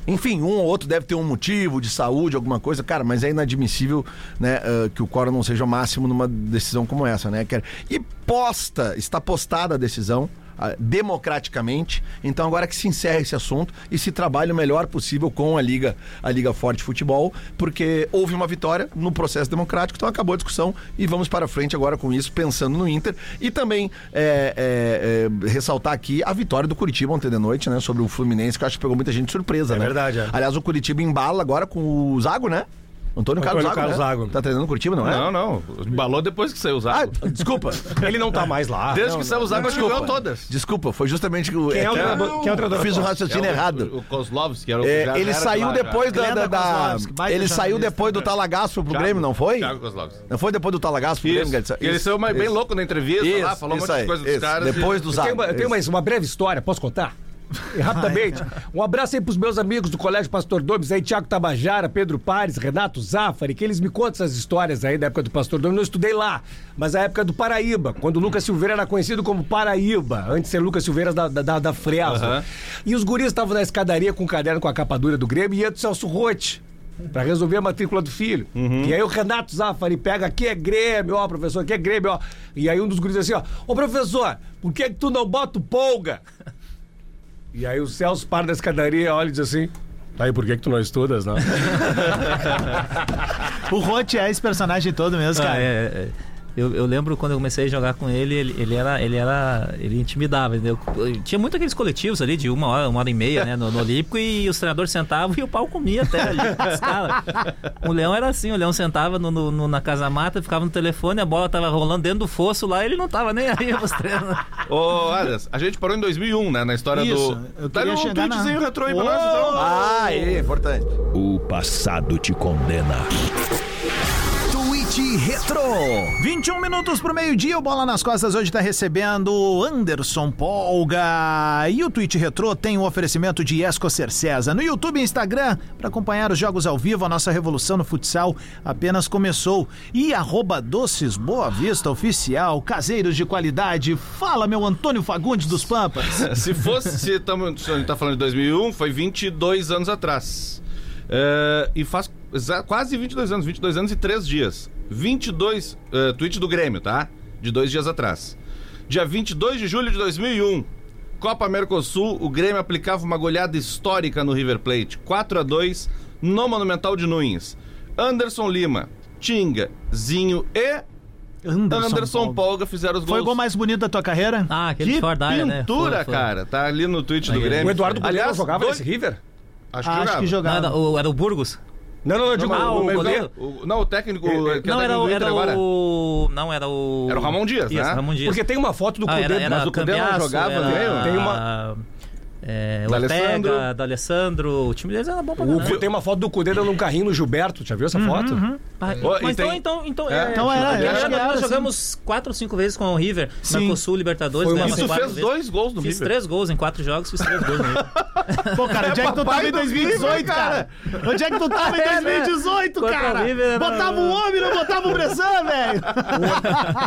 enfim, um ou outro deve ter um motivo de saúde, alguma coisa, cara, mas é inadmissível né, ah, que o quórum não seja o máximo numa decisão como essa, né? E posta, está postada a decisão democraticamente, então agora que se encerre esse assunto e se trabalhe o melhor possível com a Liga, a Liga Forte Futebol, porque houve uma vitória no processo democrático, então acabou a discussão e vamos para frente agora com isso, pensando no Inter e também é, é, é, ressaltar aqui a vitória do Curitiba ontem de noite, né, sobre o Fluminense, que eu acho que pegou muita gente de surpresa, É né? verdade, é. Aliás, o Curitiba embala agora com o Zago, né? Antônio, Carlos Antônio Zago, Carlos né? Zago. Tá treinando no Curitiba, não é? Não, não. Embalou depois que saiu o Ah, Zago. desculpa. Ele não tá mais lá. Desde não, que saiu o Zago, acho que ganhou todas. Desculpa, foi justamente que o. Quem é o que treinador- quem é o treinador Fiz o raciocínio É errado. O Kozlovski, que era o É, ele saiu depois da. Ele saiu depois do Talagaço pro Grêmio, não foi? Thiago Kozlovski. Não foi depois do Talagaço pro Grêmio? Ele saiu bem louco na entrevista lá, falou um monte de coisa dos caras. Depois do Zago. isso. mais uma breve história, posso contar? E Rapidamente. Um abraço aí pros meus amigos do Colégio Pastor Domes, aí, Tiago Tabajara, Pedro Pares, Renato Zafari, que eles me contam essas histórias aí da época do Pastor Domes. Eu estudei lá, mas a época do Paraíba, quando o Lucas Silveira era conhecido como Paraíba, antes de ser Lucas Silveira da, da, da, da Fresa. Aham. E os guris estavam na escadaria com o caderno com a capa dura do Grêmio e ia do Celso Rotti. Pra resolver a matrícula do filho. E aí o Renato Zafari pega, aqui é Grêmio, ó, professor, aqui é Grêmio, ó. E aí um dos guris diz assim, ó, ô professor, por que que tu não bota o polga? E aí o Celso para da escadaria, olha e diz assim, tá aí por que que tu não estudas, né? O Roth é esse personagem todo mesmo, Ah, cara. é, é. Eu, eu lembro quando eu comecei a jogar com ele, ele, ele era. Ele era. Ele intimidava, entendeu? Tinha muito aqueles coletivos ali de uma hora, uma hora e meia, né? No, no Olímpico, e os treinadores sentavam e o pau comia até ali. caras. O Leão era assim, o Leão sentava no, no- na casa mata, ficava no telefone, a bola tava rolando dentro do fosso lá, ele não tava nem aí pros treinos. Ô, Alias, a gente parou em 2001, né? Na história Isso, do. eu Tá no chegar na- tweetzinho retrô aí pra nós, então. Ah, é, importante. O passado te condena. Tweet Retro. 21 minutos pro meio-dia, o Bola nas Costas hoje tá recebendo Anderson Polga. E o Twitch Retro tem um oferecimento de Esco Cercesa. No YouTube e Instagram, para acompanhar os jogos ao vivo, a nossa revolução no futsal apenas começou. E arroba Doces Boa Vista Oficial, caseiros de qualidade. Fala, meu Antônio Fagundes dos Pampas. Se fosse, se, a gente tá falando de 2001, foi 22 anos atrás. É, e faz quase 22 anos, 22 anos e 3 dias. 22, uh, tweet do Grêmio, tá? De dois dias atrás. Dia 22 de julho de 2001, Copa Mercosul, o Grêmio aplicava uma goleada histórica no River Plate, 4 a 2 no Monumental de Nunes. Anderson Lima, Tinga, Zinho e Anderson, Anderson, Polga. Polga fizeram os gols. Foi o gol mais bonito da tua carreira? Ah, aquele Que fora da área, né? pintura, Foi, foi. cara. Tá ali no tweet do Aí, Grêmio. O Eduardo Aliás, não jogava dois- nesse River? Acho que Acho jogava. que Não, jogava. era, o, era o Burgos? Não, não, eu digo Ah, o, o goleiro. O- não, o técnico. Que é não, era, técnico o- era agora. o. Não, era o. Era o Ramon Dias, Isso, né? Ramon Dias. Porque tem uma foto do Ah, Cudê, era, era mas o Cudê não jogava, era, né? Tem uma- É, Da Ortega, Alessandro. da Alessandro. O time deles era bom pra o, caramba. tem uma foto do Cudê dando um carrinho no Gilberto. Já viu essa foto? Ah, Ó, mas e tem- então, então, então, É, é, então era, era, nós assim. jogamos quatro ou cinco vezes com o River, Sim. Mercosul, Libertadores, Foi Isso fez vezes. dois gols no Fiz River. três gols em quatro jogos, fiz três gols no River. Pô, cara, onde é que tu tava em do 2018, River, cara? Onde é que tu tava em É, né? 2018, Contra cara? Botava um homem, não botava o Bressan, velho.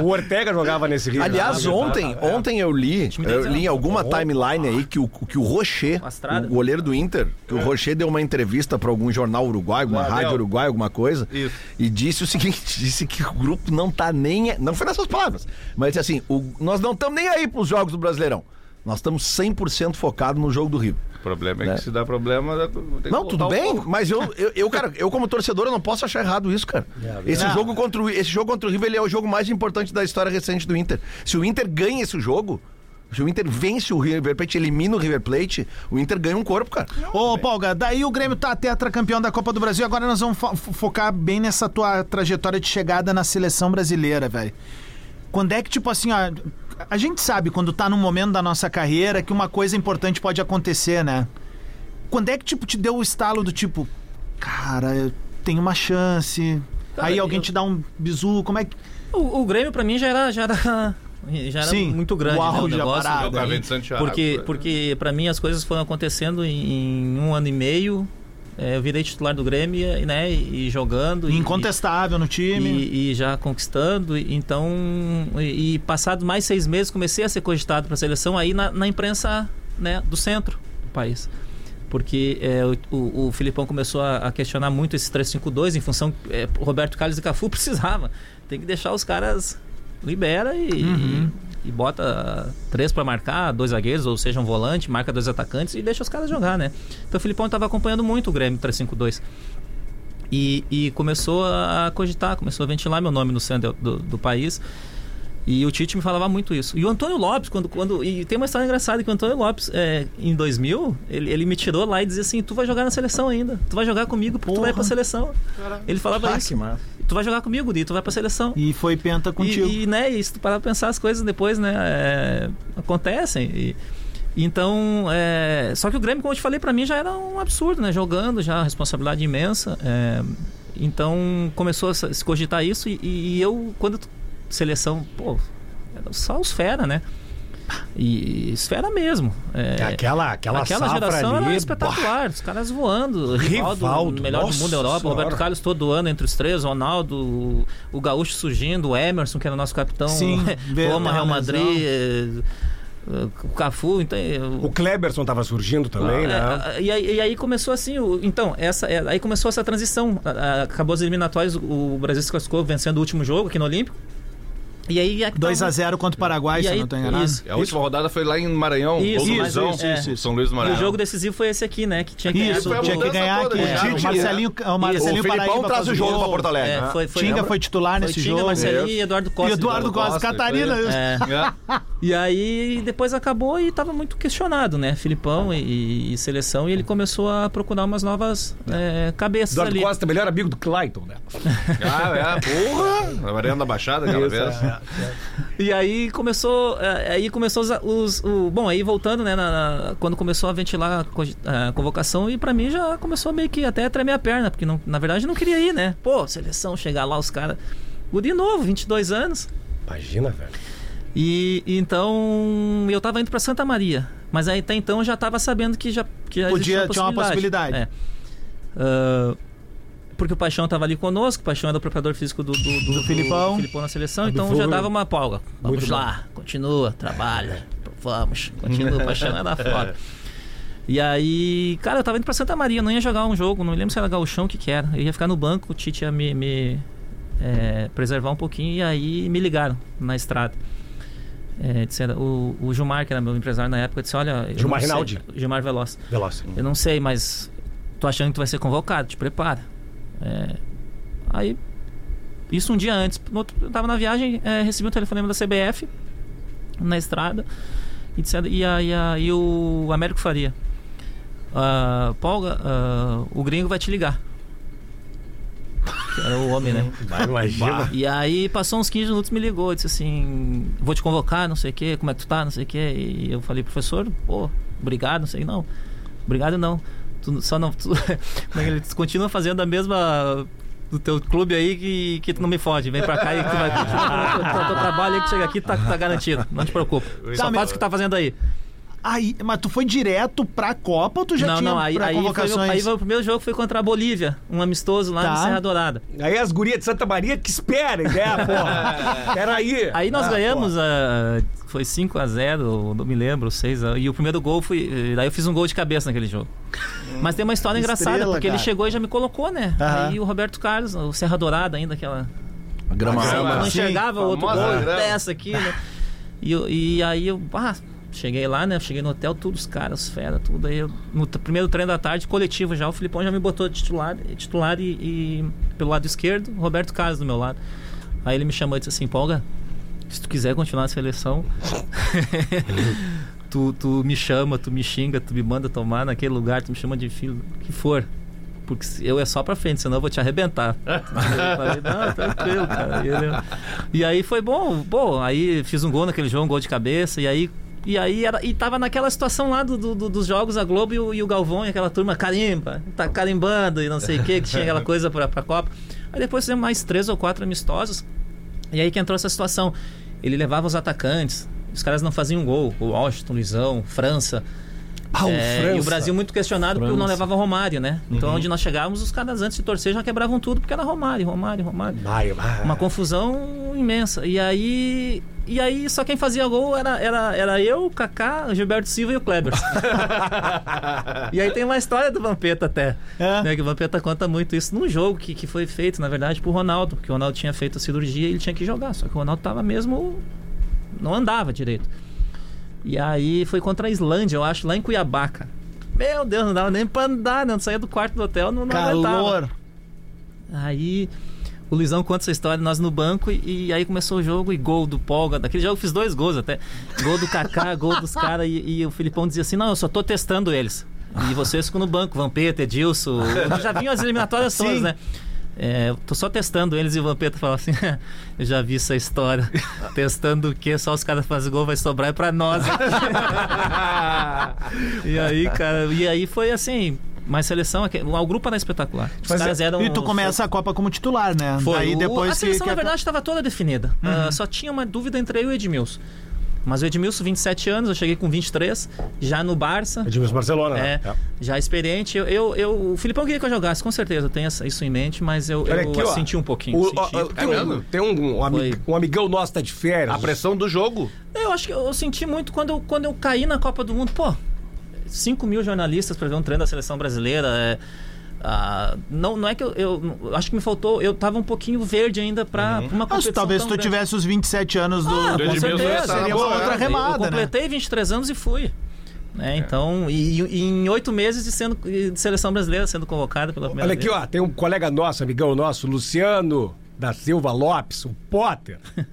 O Ortega jogava nesse River. Aliás, Ah, ontem, é. ontem eu li, eu li em alguma timeline aí que o, que o Rocher, Lastrada. o goleiro do Inter, que o Rocher deu uma entrevista pra algum jornal uruguaio, alguma rádio deu. uruguaia, alguma coisa, Isso. e disse o seguinte, disse que o grupo não tá nem, não foi nessas palavras, mas disse assim, o- nós não estamos nem aí pros jogos do Brasileirão. Nós estamos 100% focados no jogo do Rio. O problema é Né? que se dá problema. dá- tem que Não, tudo um bem, pouco. mas eu, eu, eu, cara, eu como torcedor, eu não posso achar errado isso, cara. Esse Não. jogo contra o, esse jogo contra o River ele é o jogo mais importante da história recente do Inter. Se o Inter ganha esse jogo, se o Inter vence o River Plate, elimina o River Plate, o Inter ganha um corpo, cara. Ô, Polga, daí o Grêmio tá tetracampeão da Copa do Brasil. Agora nós vamos fo- focar bem nessa tua trajetória de chegada na seleção brasileira, velho. Quando é que, tipo assim, ó, a gente sabe quando tá num momento da nossa carreira que uma coisa importante pode acontecer, né? Quando é que, tipo, te deu o estalo do tipo, cara, eu tenho uma chance. Cara, aí alguém eu- te dá um bizu, como é que. O, o Grêmio pra mim já era, já era, já era Sim, muito grande o né, da negócio. parada. Tava em Santiago. Porque, porque para mim as coisas foram acontecendo em, em um ano e meio. É, eu virei titular do Grêmio, e, né? E, e jogando. e- Incontestável no time. E, e já conquistando. e- Então, e, e passados mais seis meses, comecei a ser cogitado para a seleção aí na, na imprensa né, do centro do país. Porque é, o, o, o Filipão começou a, a questionar muito esse 3-5-2 em função é, Roberto Carlos e Cafu precisava. Tem que deixar os caras libera e, e bota três para marcar, dois zagueiros, ou seja, um volante, marca dois atacantes e deixa os caras jogar, né? Então o Filipão estava acompanhando muito o Grêmio 3-5-2. E, e começou a cogitar, começou a ventilar meu nome no centro do, do país. E o Tite me falava muito isso. E o Antônio Lopes, quando. quando e tem uma história engraçada que o Antônio Lopes, é, em 2000, ele, ele me tirou lá e dizia assim: Tu vai jogar na seleção ainda. Tu vai jogar comigo porque tu vai pra seleção. Ele falava Ah, isso. que massa. Tu vai jogar comigo, Di, tu vai pra seleção. E foi penta contigo. E, e, né, e se tu parar pra pensar as coisas depois, né, é, acontecem. E, então, é, só que o Grêmio, como eu te falei, pra mim já era um absurdo, né, jogando, já responsabilidade imensa. é, então, começou a se cogitar isso e, e eu, quando seleção, pô, só os fera, né? E esfera mesmo. É, Aquela, aquela, Aquela geração ali, era espetacular, os caras voando. Rivaldo, Rivaldo, melhor do mundo da Europa, senhora. Roberto Carlos todo ano entre os três, Ronaldo, o, o Gaúcho surgindo, o Emerson, que era o nosso capitão, Sim, Roma, Real lesão. Madrid, eh, eh, o Cafu, então. eh, O Kleberson tava surgindo também, né? é, e, aí, e aí começou assim, o- então, essa, é, aí começou essa transição. A- a- Acabou as eliminatórias, o, o Brasil se classificou vencendo o último jogo aqui no Olímpico. E aí. é que 2x0 contra o Paraguai, E se eu aí- não tô enganado. isso. A última rodada foi lá em Maranhão. Isso, isso, Luizão, isso, isso, isso. São Luís do E Maranhão. o jogo decisivo foi esse aqui, né? Que tinha ganhado Isso, a tinha que ganhar aqui. né? É, o Marcelinho, o Marcelinho o Filipão traz o jogo pra Porto Alegre. É, né? foi, foi, Tinga foi titular foi nesse Tinga, jogo. Marcelinho e Eduardo Costa. E Eduardo Costa, Costa, Catarina. É. É. E aí depois acabou e tava muito questionado, né? Filipão e, e seleção, e ele começou a procurar umas novas é, cabeças Eduardo ali. Costa, melhor amigo do Clayton, né? Ah, é, porra! Na Arena da Baixada, aquela vez. E aí começou, é, aí começou os, os- o, bom, aí voltando, né, na- na- quando começou a ventilar a a convocação e pra mim já começou meio que até a tremer a perna, porque não, na verdade eu não queria ir, né? Pô, seleção, chegar lá os caras, guri novo, 22 anos. Imagina, velho. E e então eu tava indo pra Santa Maria, mas aí até então eu já tava sabendo que já que já Podia- existia tinha uma possibilidade. É. Ah, porque o Paixão tava ali conosco, o Paixão era o preparador físico do, do, do, Do Filipão. Filipão na seleção, então Fulvio. já dava uma polga. Vamos Muito lá, continua, trabalha, vamos, continua, o Paixão era foda. E aí, cara, eu tava indo pra Santa Maria, não ia jogar um jogo, não me lembro se era gauchão, o que que era. Eu ia ficar no banco, o Tite ia me, me, é, preservar um pouquinho e aí me ligaram na estrada. É, disseram, o, o Gilmar, que era meu empresário na época, disse, olha... Gilmar sei- Rinaldi. Gilmar Veloz. Veloz. Eu não sei, mas tô achando que tu vai ser convocado, te prepara. É, aí, isso um dia antes, outro- eu tava na viagem, é, recebi um telefonema da CBF na estrada e, disseram, e, a, e, a- e o Américo Faria. Paul, ah, o gringo vai te ligar. Que era o homem, né? Imagina. E aí passou uns 15 minutos me ligou, disse assim, vou te convocar, não sei o quê, como é que tu tá, não sei o quê. E eu falei, professor, pô, obrigado, não sei, não. Obrigado não. Tu só não. Tu, é continua fazendo a mesma do teu clube aí que, que tu não me fode. Vem pra cá e tu vai. O teu, trabalho aí que chega aqui tá, tá garantido. Não te preocupa. Só Tá, faz o que tá fazendo aí. Aí, mas tu foi direto pra Copa ou tu já não, tinha não, aí, aí, foi, pré-convocações? aí foi o primeiro jogo foi contra a Bolívia, um amistoso lá Tá. no Serra Dourada. Aí as gurias de Santa Maria que esperem, né, porra? Peraí. Aí nós Ah, ganhamos, ah, foi 5 a 0 não me lembro, 6 a... E o primeiro gol foi. Daí eu fiz um gol de cabeça naquele jogo. Mas tem uma história engraçada, Estrela, porque ele cara. chegou e já me colocou, né? Aham. Aí o Roberto Carlos, o Serra Dourada ainda, aquela. Grama. grama. Eu não sim, enxergava o outro gol grama. dessa aqui, né? E, e aí eu. Ah, cheguei lá, né? Cheguei no hotel, todos os caras, fera, tudo. Aí eu, no primeiro treino da tarde, coletivo já, o Filipão já me botou titular, titular e, e pelo lado esquerdo, Roberto Carlos do meu lado. Aí ele me chamou e disse assim, Polga, se tu quiser continuar na seleção, tu, tu me chama, tu me xinga, tu me manda tomar naquele lugar, tu me chama de filho, o que for. Porque eu é só pra frente, senão eu vou te arrebentar. eu falei, não, tranquilo, cara. E, ele- e aí foi bom, bom, aí fiz um gol naquele jogo, um gol de cabeça, e aí. E aí era, e tava naquela situação lá do, do- do- dos jogos, a Globo e o, e o Galvão e aquela turma carimba, tá carimbando e não sei o que, que tinha aquela coisa pra, pra Copa. Aí depois fizemos mais três ou quatro amistosos. E aí que entrou essa situação. Ele levava os atacantes, os caras não faziam gol. O Washington, Luizão, França. Ah, o É, França. E o Brasil muito questionado porque não levava Romário, né? Então onde nós chegávamos, os caras antes de torcer já quebravam tudo porque era Romário, Romário, Romário. Vai. Uma confusão imensa. E aí. E aí só quem fazia gol era, era, era eu, o Kaká, o Gilberto Silva e o Kleber. e aí tem uma história do Vampeta até. É. Né, que o Vampeta conta muito isso num jogo que, que foi feito, na verdade, pro Ronaldo. Que o Ronaldo tinha feito a cirurgia e ele tinha que jogar. Só que o Ronaldo tava mesmo. não andava direito. E aí foi contra a Islândia, eu acho, lá em Cuiabaca. Meu Deus, não dava nem pra andar, não saía do quarto do hotel, não, não aguentava. Calor. Aí o Luizão conta essa história, nós no banco, e, e aí começou o jogo e gol do Polga. Daquele jogo eu fiz dois gols até. Gol do Kaká, gol dos caras, e, e o Filipão dizia assim: não, eu só tô testando eles. E vocês ficam no banco, Vampeta, Edilson. Já vinham as eliminatórias todas, Sim. né? É, tô só testando eles e o Vampeta fala assim: eu já vi essa história. testando o quê? Só os caras fazem gol, vai sobrar é pra nós. e aí, cara, e aí foi assim. Mas seleção, o grupo era espetacular. Os Mas caras eram. E tu começa a Copa como titular, né? Foi. Daí O- depois a que, seleção, que na verdade, estava toda definida. Ah, só tinha uma dúvida entre eu e o Edmilson. Mas o Edmilson, 27 anos, eu cheguei com 23, já no Barça. Edmilson Barcelona, É, né? já experiente. Eu, eu, eu- o Filipão queria que eu jogasse, com certeza. Eu tenho isso em mente, mas eu, Olha eu aqui, senti um pouquinho. O- senti. tem, É um, tem um, um, ami- Foi. um amigão nosso tá de férias. A pressão do jogo. Eu acho que eu senti muito quando eu, quando eu caí na Copa do Mundo. Pô, 5 mil jornalistas para ver um treino da seleção brasileira. é, ah, não, não é que eu, eu- eu Acho que me faltou. Eu tava um pouquinho verde ainda para uma Mas competição. talvez tão tu grande. tivesse os 27 anos do. Ah, Do com certeza. Seria boa, uma outra né? remada, eu completei 23 anos e fui. Né? Então, e, e em oito meses de, sendo, de seleção brasileira sendo convocada pela primeira Olha aqui, vez. ó, tem um colega nosso, amigão nosso, Luciano da Silva Lopes, o Potter.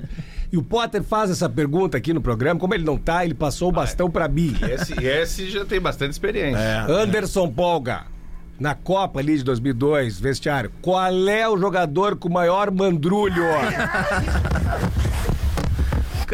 E o Potter faz essa pergunta aqui no programa, como ele não tá, ele passou o bastão pra mim. Esse, esse já tem bastante experiência. Anderson Polga, na Copa ali de 2002, vestiário, qual é o jogador com maior mandrulho?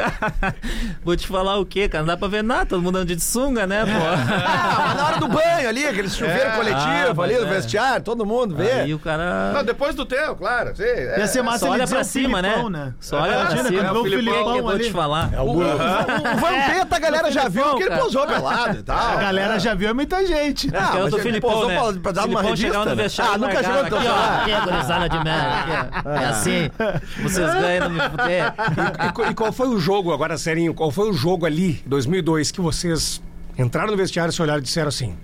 Vou te falar o quê, cara? Não dá pra ver nada, todo mundo anda de sunga, né, pô? Ah, na hora do banho ali, aquele chuveiro É. coletivo Ah, ali do é. vestiário, todo mundo vê. Aí o cara. Não, depois do teu, claro. Sim, é. Ia ser massa Só ele olha pra o cima, né? Filipão, Só olha pra Imagina, cima. o Filipão que eu vou te falar? É o O, o Vampeta, a galera já viu Filipão, que ele cara. posou pelado e tal. A galera já viu é muita gente. Ah, é mas do ele Filipão, posou né? pra, pra dar uma revista. no né? Ah, nunca chegou no teu aqui, ó, celular. aqui é gurizada de merda. É assim, vocês ganham. E, co- e qual foi o jogo, agora serinho, qual foi o jogo ali, 2002, que vocês entraram no vestiário, se olharam e disseram assim,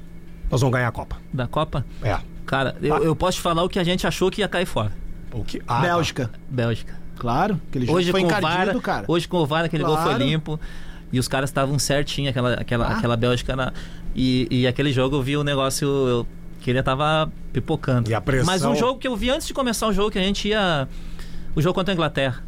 nós vamos ganhar a Copa. Da Copa? É. Cara, eu, Ah. eu posso te falar o que a gente achou que ia cair fora. O que? Ah, Bélgica. Bélgica. Claro, aquele jogo Hoje foi com o encardido, VAR, cara. hoje com o VAR aquele gol foi Claro. limpo e os caras estavam certinho aquela aquela Ah. aquela Bélgica na, e, e aquele jogo eu vi o negócio eu, que ele tava pipocando. E a pressão- Mas um jogo que eu vi antes de começar o jogo que a gente ia o jogo contra a Inglaterra.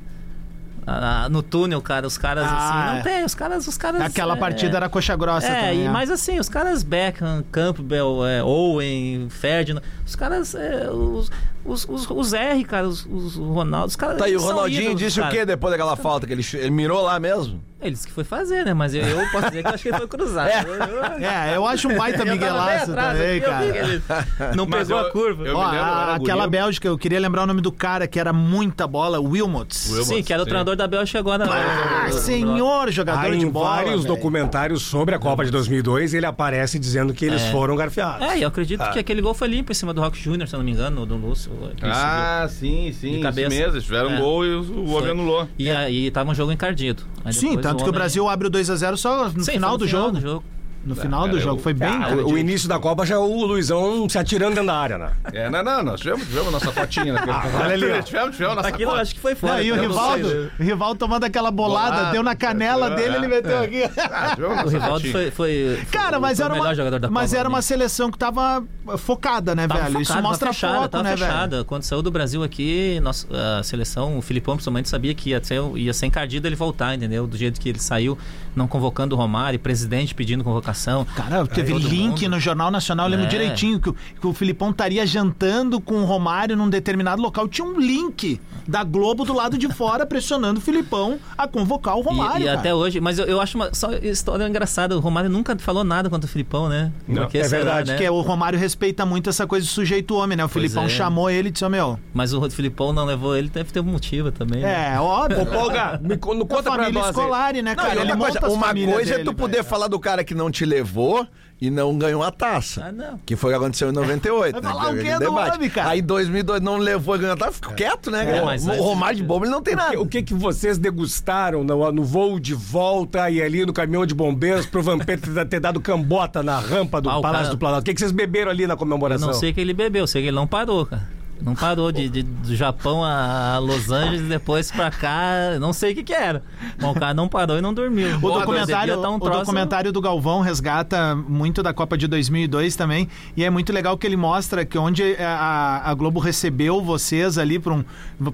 Ah, no túnel, cara, os caras Ah, assim, é. não tem, os caras, os caras Aquela é, partida era coxa grossa é, também. e, é. mas assim, os caras Beckham, Campbell, é, Owen, Ferdinand, os caras, é, os, os, os, os R, cara, os, os Ronaldo, os caras. Tá aí, o Ronaldinho ídolos, disse o cara. quê depois daquela falta que ele, ele mirou lá mesmo? Eles que foi fazer, né? Mas eu, eu posso dizer que eu acho que ele foi cruzado. Eu- eu- É, eu acho um baita miguelaço também, eu cara. ele Não Mas pegou eu- a curva. eu Ó, a- aquela. Bélgica, eu queria lembrar o nome do cara que era muita bola, Wilmots. Wilmots. Sim, que era o sim. treinador da Bélgica agora. Ah, né? senhor jogador Aí, de em bola. vários velho. documentários sobre a Copa de 2002, ele aparece dizendo que eles foram garfiados. É, e eu acredito que aquele gol foi limpo em cima do Rock Júnior, se eu não me engano, do Lúcio. Ah, sim, sim. Isso cabeça. mesmo. Eles tiveram um É. gol e o, o homem anulou. E aí tava um jogo encardido. Aí Sim, tanto que o Brasil abre o 2x0 só no Sim, final foi do jogo. No final cara, do jogo. eu- Foi bem Ah, o, início da Copa já é o Luizão se atirando dentro da área, né? É, não, não, nós tivemos, tivemos nossa cotinha naquele olha ali, ó. Tivemos, tivemos nossa Aquilo acho que foi fora. Não, e o sei. Rivaldo, o Rivaldo tomando aquela bolada, Bolada, deu na canela é, dele, é, ele meteu é. aqui. Ah, O Rivaldo cotinha. foi, foi, Cara, mas foi era uma, jogador da mas Copa era uma seleção que tava focada, né, Tava velho? Isso focado, mostra tava fechada, foco, tava né, velho? fechada. Quando saiu do Brasil aqui, nossa, a seleção, o Filipão principalmente sabia que ia ser, ia ser encardido ele voltar, entendeu? Do jeito que ele saiu, não convocando o Romário, presidente pedindo convocação. Cara, teve link mundo. no Jornal Nacional, eu lembro É. direitinho que, o- que o Filipão estaria jantando com o Romário num determinado local. Tinha um link da Globo do lado de fora pressionando o Filipão a convocar o E- Romário. e, cara. até hoje, mas eu, eu acho uma só história engraçada. O Romário nunca falou nada contra o Filipão, né? Não, Porque é será, verdade, né? Que o Romário respeita muito essa coisa de sujeito homem, né? O Filipão é. chamou ele e disse, ô meu, Mas o Filipão não levou ele, deve ter um motivo também. né? é óbvio. Ô, Polga, me não a conta pra família nós. aí. escolar, né, Não, cara? e Ele coisa, uma coisa é dele, tu poder velho. falar do cara que não te levou e não ganhou a taça. Ah, não. Que foi o que aconteceu em 98. Vai né? falar o Que é do debate. homem, cara? Aí em 2002 não levou e ganhou a taça, ficou quieto, né, cara? mas o Romário de bobo ele não tem O que- nada. O que, que vocês degustaram no, no voo de volta e ali no caminhão de bombeiros pro Vampeta ter, dado cambota na rampa do Ah, o Palácio cara- do Planalto? O que, que vocês beberam ali na Eu comemoração? não sei que ele bebeu, sei que ele não parou, cara. Não parou de, de- do Japão a Los Angeles, depois pra cá, não sei o que que era. Mas o cara não parou e não dormiu. O Pô, documentário, tá um o documentário do Galvão resgata muito da Copa de 2002 também. E é muito legal que ele mostra que onde a, a Globo recebeu vocês ali para um.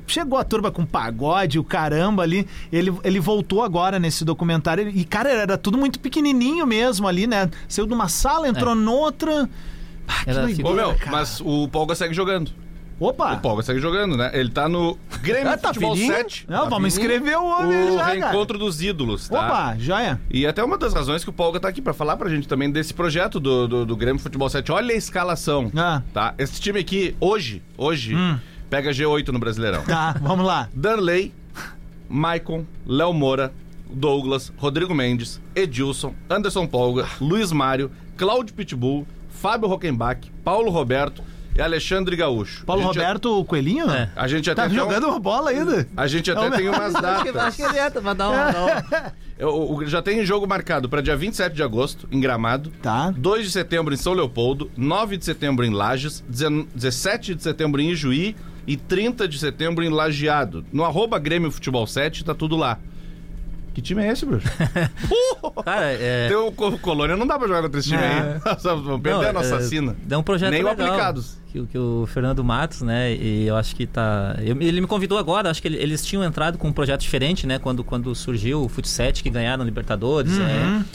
Chegou a turma com pagode, o caramba ali. Ele, ele voltou agora nesse documentário. E, cara, era tudo muito pequenininho mesmo ali, né? Saiu de uma sala, entrou noutra. Ah, que Era doideira, Ô, meu, cara. mas o Polga segue jogando. Opa! O Polga segue jogando, né? Ele tá no Grêmio Ah, tá Futebol fininho? 7. Não, Tá vamos fininho. inscrever o homem O já, cara. reencontro dos ídolos, tá? Opa, joia. E até uma das razões que o Polga tá aqui pra falar pra gente também desse projeto do, do, do Grêmio Futebol 7. Olha a escalação, Ah. tá? Esse time aqui, hoje, hoje, pega G8 no Brasileirão. Tá, vamos lá. Danley, Maicon, Léo Moura, Douglas, Rodrigo Mendes, Edilson, Anderson Polga, Luiz Mário, Cláudio Pitbull, Fábio Rockenbach, Paulo Roberto e Alexandre Gaúcho. Paulo gente já- Roberto Coelhinho? É. A gente até Tá um- jogando uma bola ainda? A gente até Não, tem umas que, acho datas. que ele vai dar um. dar um- já tem jogo marcado para dia 27 de agosto, em Gramado. Tá. 2 de setembro em São Leopoldo, 9 de setembro em Lages, 19 17 de setembro em Ijuí e 30 de setembro em Lajeado. No arroba Grêmio Futebol 7, tá tudo lá. Que time é esse, bruxo? Cara, é. Co- Colônia, não dá pra jogar contra esse time É. aí. Vamos perder Não, a nossa é, sina. É um projeto Nem legal, aplicados. Que, o- que o Fernando Matos, né? E eu acho que tá. eu- ele me convidou agora, acho que ele- eles tinham entrado com um projeto diferente, né? Quando, quando surgiu o Fut 7 que ganharam Libertadores. Uhum. né?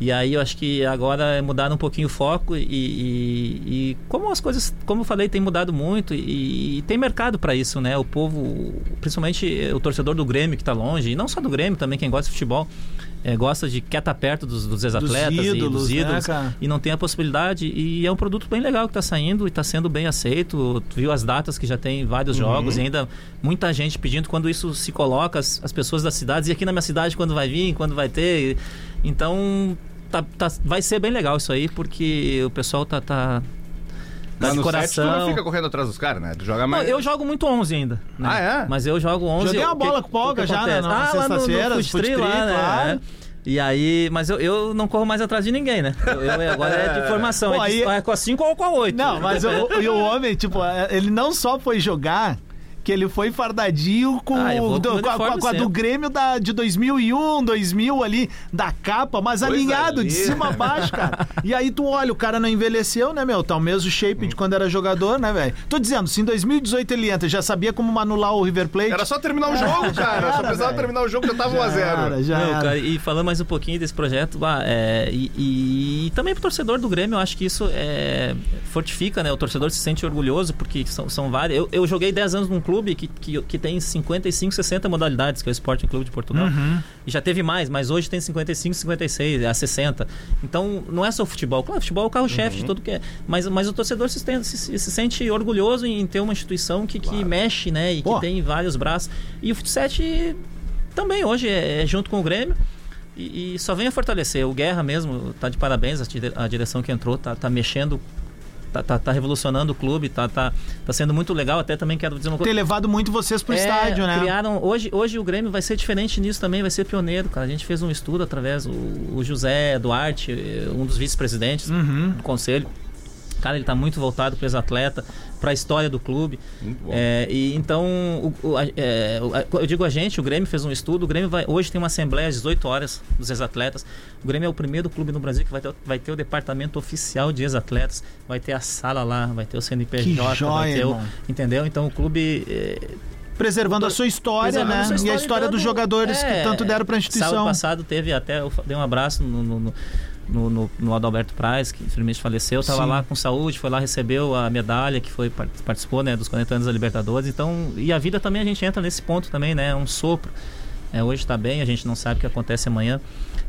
E aí eu acho que agora mudaram um pouquinho o foco e, e- e como as coisas, como eu falei, tem mudado muito e, e tem mercado para isso, né? O povo, principalmente o torcedor do Grêmio que tá longe, e não só do Grêmio, também quem gosta de futebol, é, gosta de quer estar perto dos, dos ex-atletas e ídolos, dos né, ídolos cara? e não tem a possibilidade. E é um produto bem legal que está saindo e está sendo bem aceito. Tu viu as datas que já tem vários Uhum. jogos e ainda muita gente pedindo quando isso se coloca, as, as pessoas das cidades, e aqui na minha cidade quando vai vir, quando vai ter. Então tá, tá- vai ser bem legal isso aí, porque o pessoal tá. tá Tá no set tu não coração. fica correndo atrás dos caras, né? Tu joga Não, mais. eu jogo muito 11 ainda. né? Ah, é? Mas eu jogo 11. Joguei uma bola com Polga já, né, na Ah, lá no- no Futri, lá, né? claro. E aí, mas eu, eu não corro mais atrás de ninguém, né? Eu, eu- agora é de formação, Pô, é, de, aí- é com a 5 ou com a 8. Não, mas o, o- o homem, tipo, é, ele não só foi jogar, que ele foi fardadinho com, Ah, do- com, a, com a- uniforme com a do. Grêmio da, de 2001, 2000 ali, da capa, mas Coisa alinhado de linda. cima a baixo, cara. E aí tu olha, o cara não envelheceu, né, meu? Tá o mesmo shape de quando era jogador, né, velho? Tô dizendo, se em 2018 ele entra, já sabia como anular o River Plate. Era só terminar o jogo, cara. Só precisava velho. terminar o jogo já tava 1x0. Cara, já Não, era. cara, e falando mais um pouquinho desse projeto, bah, é, e, e- e também pro torcedor do Grêmio, eu acho que isso é, fortifica, né? O torcedor se sente orgulhoso, porque são, são vários. Eu, eu joguei 10 anos num clube que, que, que tem 55, 60 modalidades, que é o Sporting Clube de Portugal. Uhum. E já teve mais, mas hoje tem 55, 56, a 60. Então, não é só o futebol. Claro, o futebol é o carro-chefe de tudo que é. Mas, mas o torcedor se, se, se sente orgulhoso em ter uma instituição que, que mexe, né? E Pô. que tem vários braços. E o futsal também hoje é, é junto com o Grêmio. E, e só vem a fortalecer. O Guerra mesmo tá de parabéns, a, dire- a direção que entrou, tá, tá mexendo, tá, tá, tá revolucionando o clube, tá, tá, tá sendo muito legal. Até também quero dizer uma coisa. Ter levado muito vocês pro É, estádio, né? Criaram, hoje, hoje o Grêmio vai ser diferente nisso também, vai ser pioneiro, cara. A gente fez um estudo através o, o José Duarte, eh, um dos vice-presidentes Uhum. do conselho. Cara, ele está muito voltado para os atletas, para a história do clube. Muito bom. É, e então, o- o- a- é, o- a- eu digo a gente, o Grêmio fez um estudo. O Grêmio vai, hoje tem uma assembleia às 18 horas dos ex-atletas. O Grêmio é o primeiro clube no Brasil que vai ter, vai ter o departamento oficial de ex-atletas. Vai ter a sala lá, vai ter o CNPJ, Que vai joia, ter o, entendeu? Então o clube é, Preservando a sua história, Preservando né? sua e a história história dando- dos jogadores é, que tanto deram pra Sábado instituição. passado teve até, eu dei um abraço no, no, no, no, no- Adalberto Praz, que infelizmente faleceu, tava Sim. lá com saúde, foi lá, recebeu a medalha que foi par- participou, né, dos 40 anos da Libertadores. Então, e a vida também a gente entra nesse ponto também, né? É um sopro. É, hoje está bem, a gente não sabe o que acontece amanhã.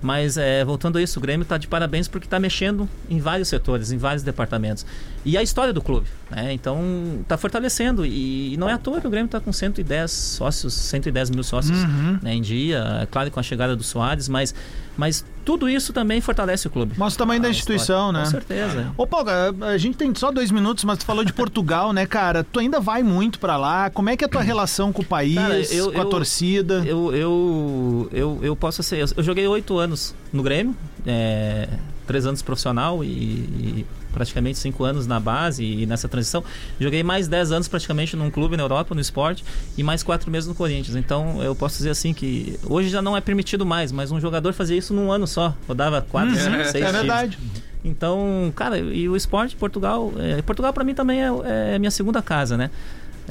Mas é, voltando a isso, o Grêmio está de parabéns porque está mexendo em vários setores, em vários departamentos. E a história do clube, né? Então está fortalecendo. E, e não é à toa que o Grêmio está com 110 sócios, 110 mil sócios Uhum. né, em dia, é claro com a chegada do Soares, mas, mas tudo isso também fortalece o clube. Mostra o tamanho da A instituição, né? Com certeza. Ô, Paulo, a gente tem só dois minutos, mas tu falou de Portugal, né, cara? Tu ainda vai muito pra lá. Como é que é a tua relação com o país, Cara, eu- com a eu- torcida? Eu, eu, eu, eu posso ser. Eu joguei oito anos no Grêmio, é, três anos profissional e, e praticamente cinco anos na base e nessa transição. Joguei mais dez anos praticamente num clube na Europa, no esporte, e mais quatro meses no Corinthians. Então eu posso dizer assim que hoje já não é permitido mais, mas um jogador fazia isso num ano só. Rodava quatro, cinco, seis é times. verdade. Então, cara, e o esporte, Portugal. é, Portugal para mim também é, é minha segunda casa, né?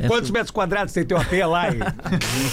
É, Quantos metros quadrados tem teu AP lá? hein?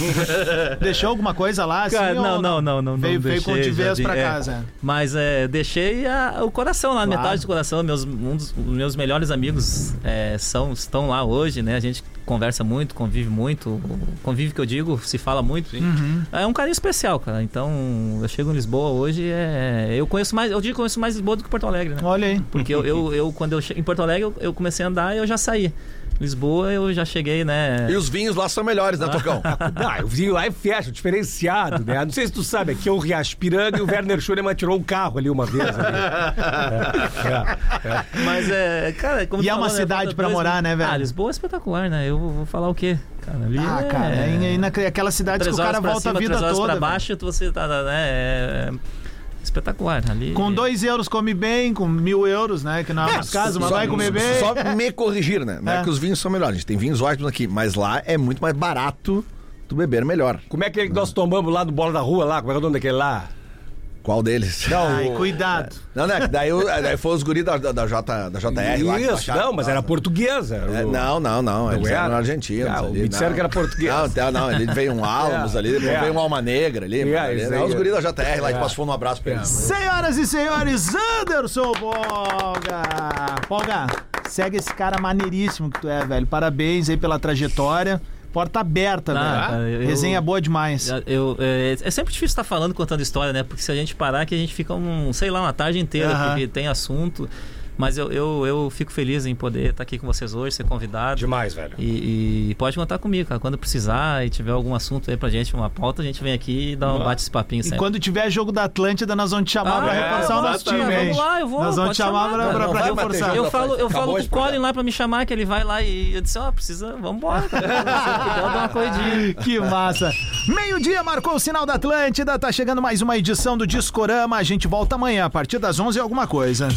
Deixou alguma coisa lá? Assim, Cara, não, não, não, não. Veio, não veio com Jardim, pra é. casa. Mas é, deixei a- o coração lá, Claro. metade do coração. Meus, um dos os meus melhores amigos é, são, estão lá hoje, né? A gente conversa muito, convive muito. Convive que eu digo, se fala muito. Uhum. É um carinho especial, cara. Então, eu chego em Lisboa hoje, é, eu conheço mais, eu digo que conheço mais Lisboa do que Porto Alegre, né? Olha aí. Porque eu, eu, eu, quando eu em Porto Alegre, eu, eu comecei a andar e eu já saí. Lisboa, eu já cheguei, né? E os vinhos lá são melhores, né, Tocão? Não, o vinho lá é festa, diferenciado, né? Não sei se tu sabe, aqui é o Riacho Piranga e o Werner Schuremann tirou um carro ali uma vez. Ali. É, é. Mas é, cara, como E tu é uma falou, né, cidade falta pra morar, mil- né, velho? Ah, Lisboa é espetacular, né? Eu vou falar o quê? Cara, ali Ah, é... cara, é, é naquela cidade que o cara volta cima, a vida três horas toda. pra velho. baixo, você tá, né? É espetacular. Ali... Com dois euros come bem, com mil euros, né? Que não é uma casa, mas Só- vai comer bem. Só me corrigir, né? Não é. É. que os vinhos são melhores. A gente tem vinhos ótimos aqui, mas lá é muito mais barato tu beber melhor. Como é que nós tomamos lá do Bola da Rua lá? Como é que é o nome daquele lá? Qual deles? Não, Ai, o- cuidado. Não, né? Daí, daí foi os guris da, da, da J, da JR lá. que Isso, baixaram. não, mas era portuguesa. É, O- não, não, não. Eles era? eram argentinos. Ah, ali, me disseram não. que era português. Não, não, não. Ele veio um Álamos É, ali, depois é. veio um Alma Negra ali. É, ali isso não, os guris da JR lá, É. que passou um abraço pra eles. Senhoras e senhores, Anderson Polga! Polga, segue esse cara maneiríssimo que tu é, velho. Parabéns aí pela trajetória. Porta aberta, Ah, velho. eu- Resenha boa demais. Eu, é, é sempre difícil estar falando, contando história, né? Porque se a gente parar, que a gente fica um, sei lá, uma tarde inteira, Aham. porque tem assunto. Mas eu, eu, eu fico feliz em poder estar aqui com vocês hoje, ser convidado. Demais, velho. E, e pode contar comigo, cara. Quando precisar e tiver algum assunto aí pra gente, uma pauta, a gente vem aqui e dá um bate esse papinho E sempre. quando tiver jogo da Atlântida, nós vamos te chamar Ah, pra é, reforçar o nosso time, hein? Vamos lá, eu vou, Nós vamos te chamar chamar, pra, pra, pra reforçar. Eu falo, eu falo com o Colin lá pra me chamar, que ele vai lá e eu disse, ó, precisa, vambora, cara. Uma corridinha. Que massa. Meio-dia marcou o sinal da Atlântida. Tá chegando mais uma edição do Discorama. A gente volta amanhã, a partir das 11 e alguma coisa.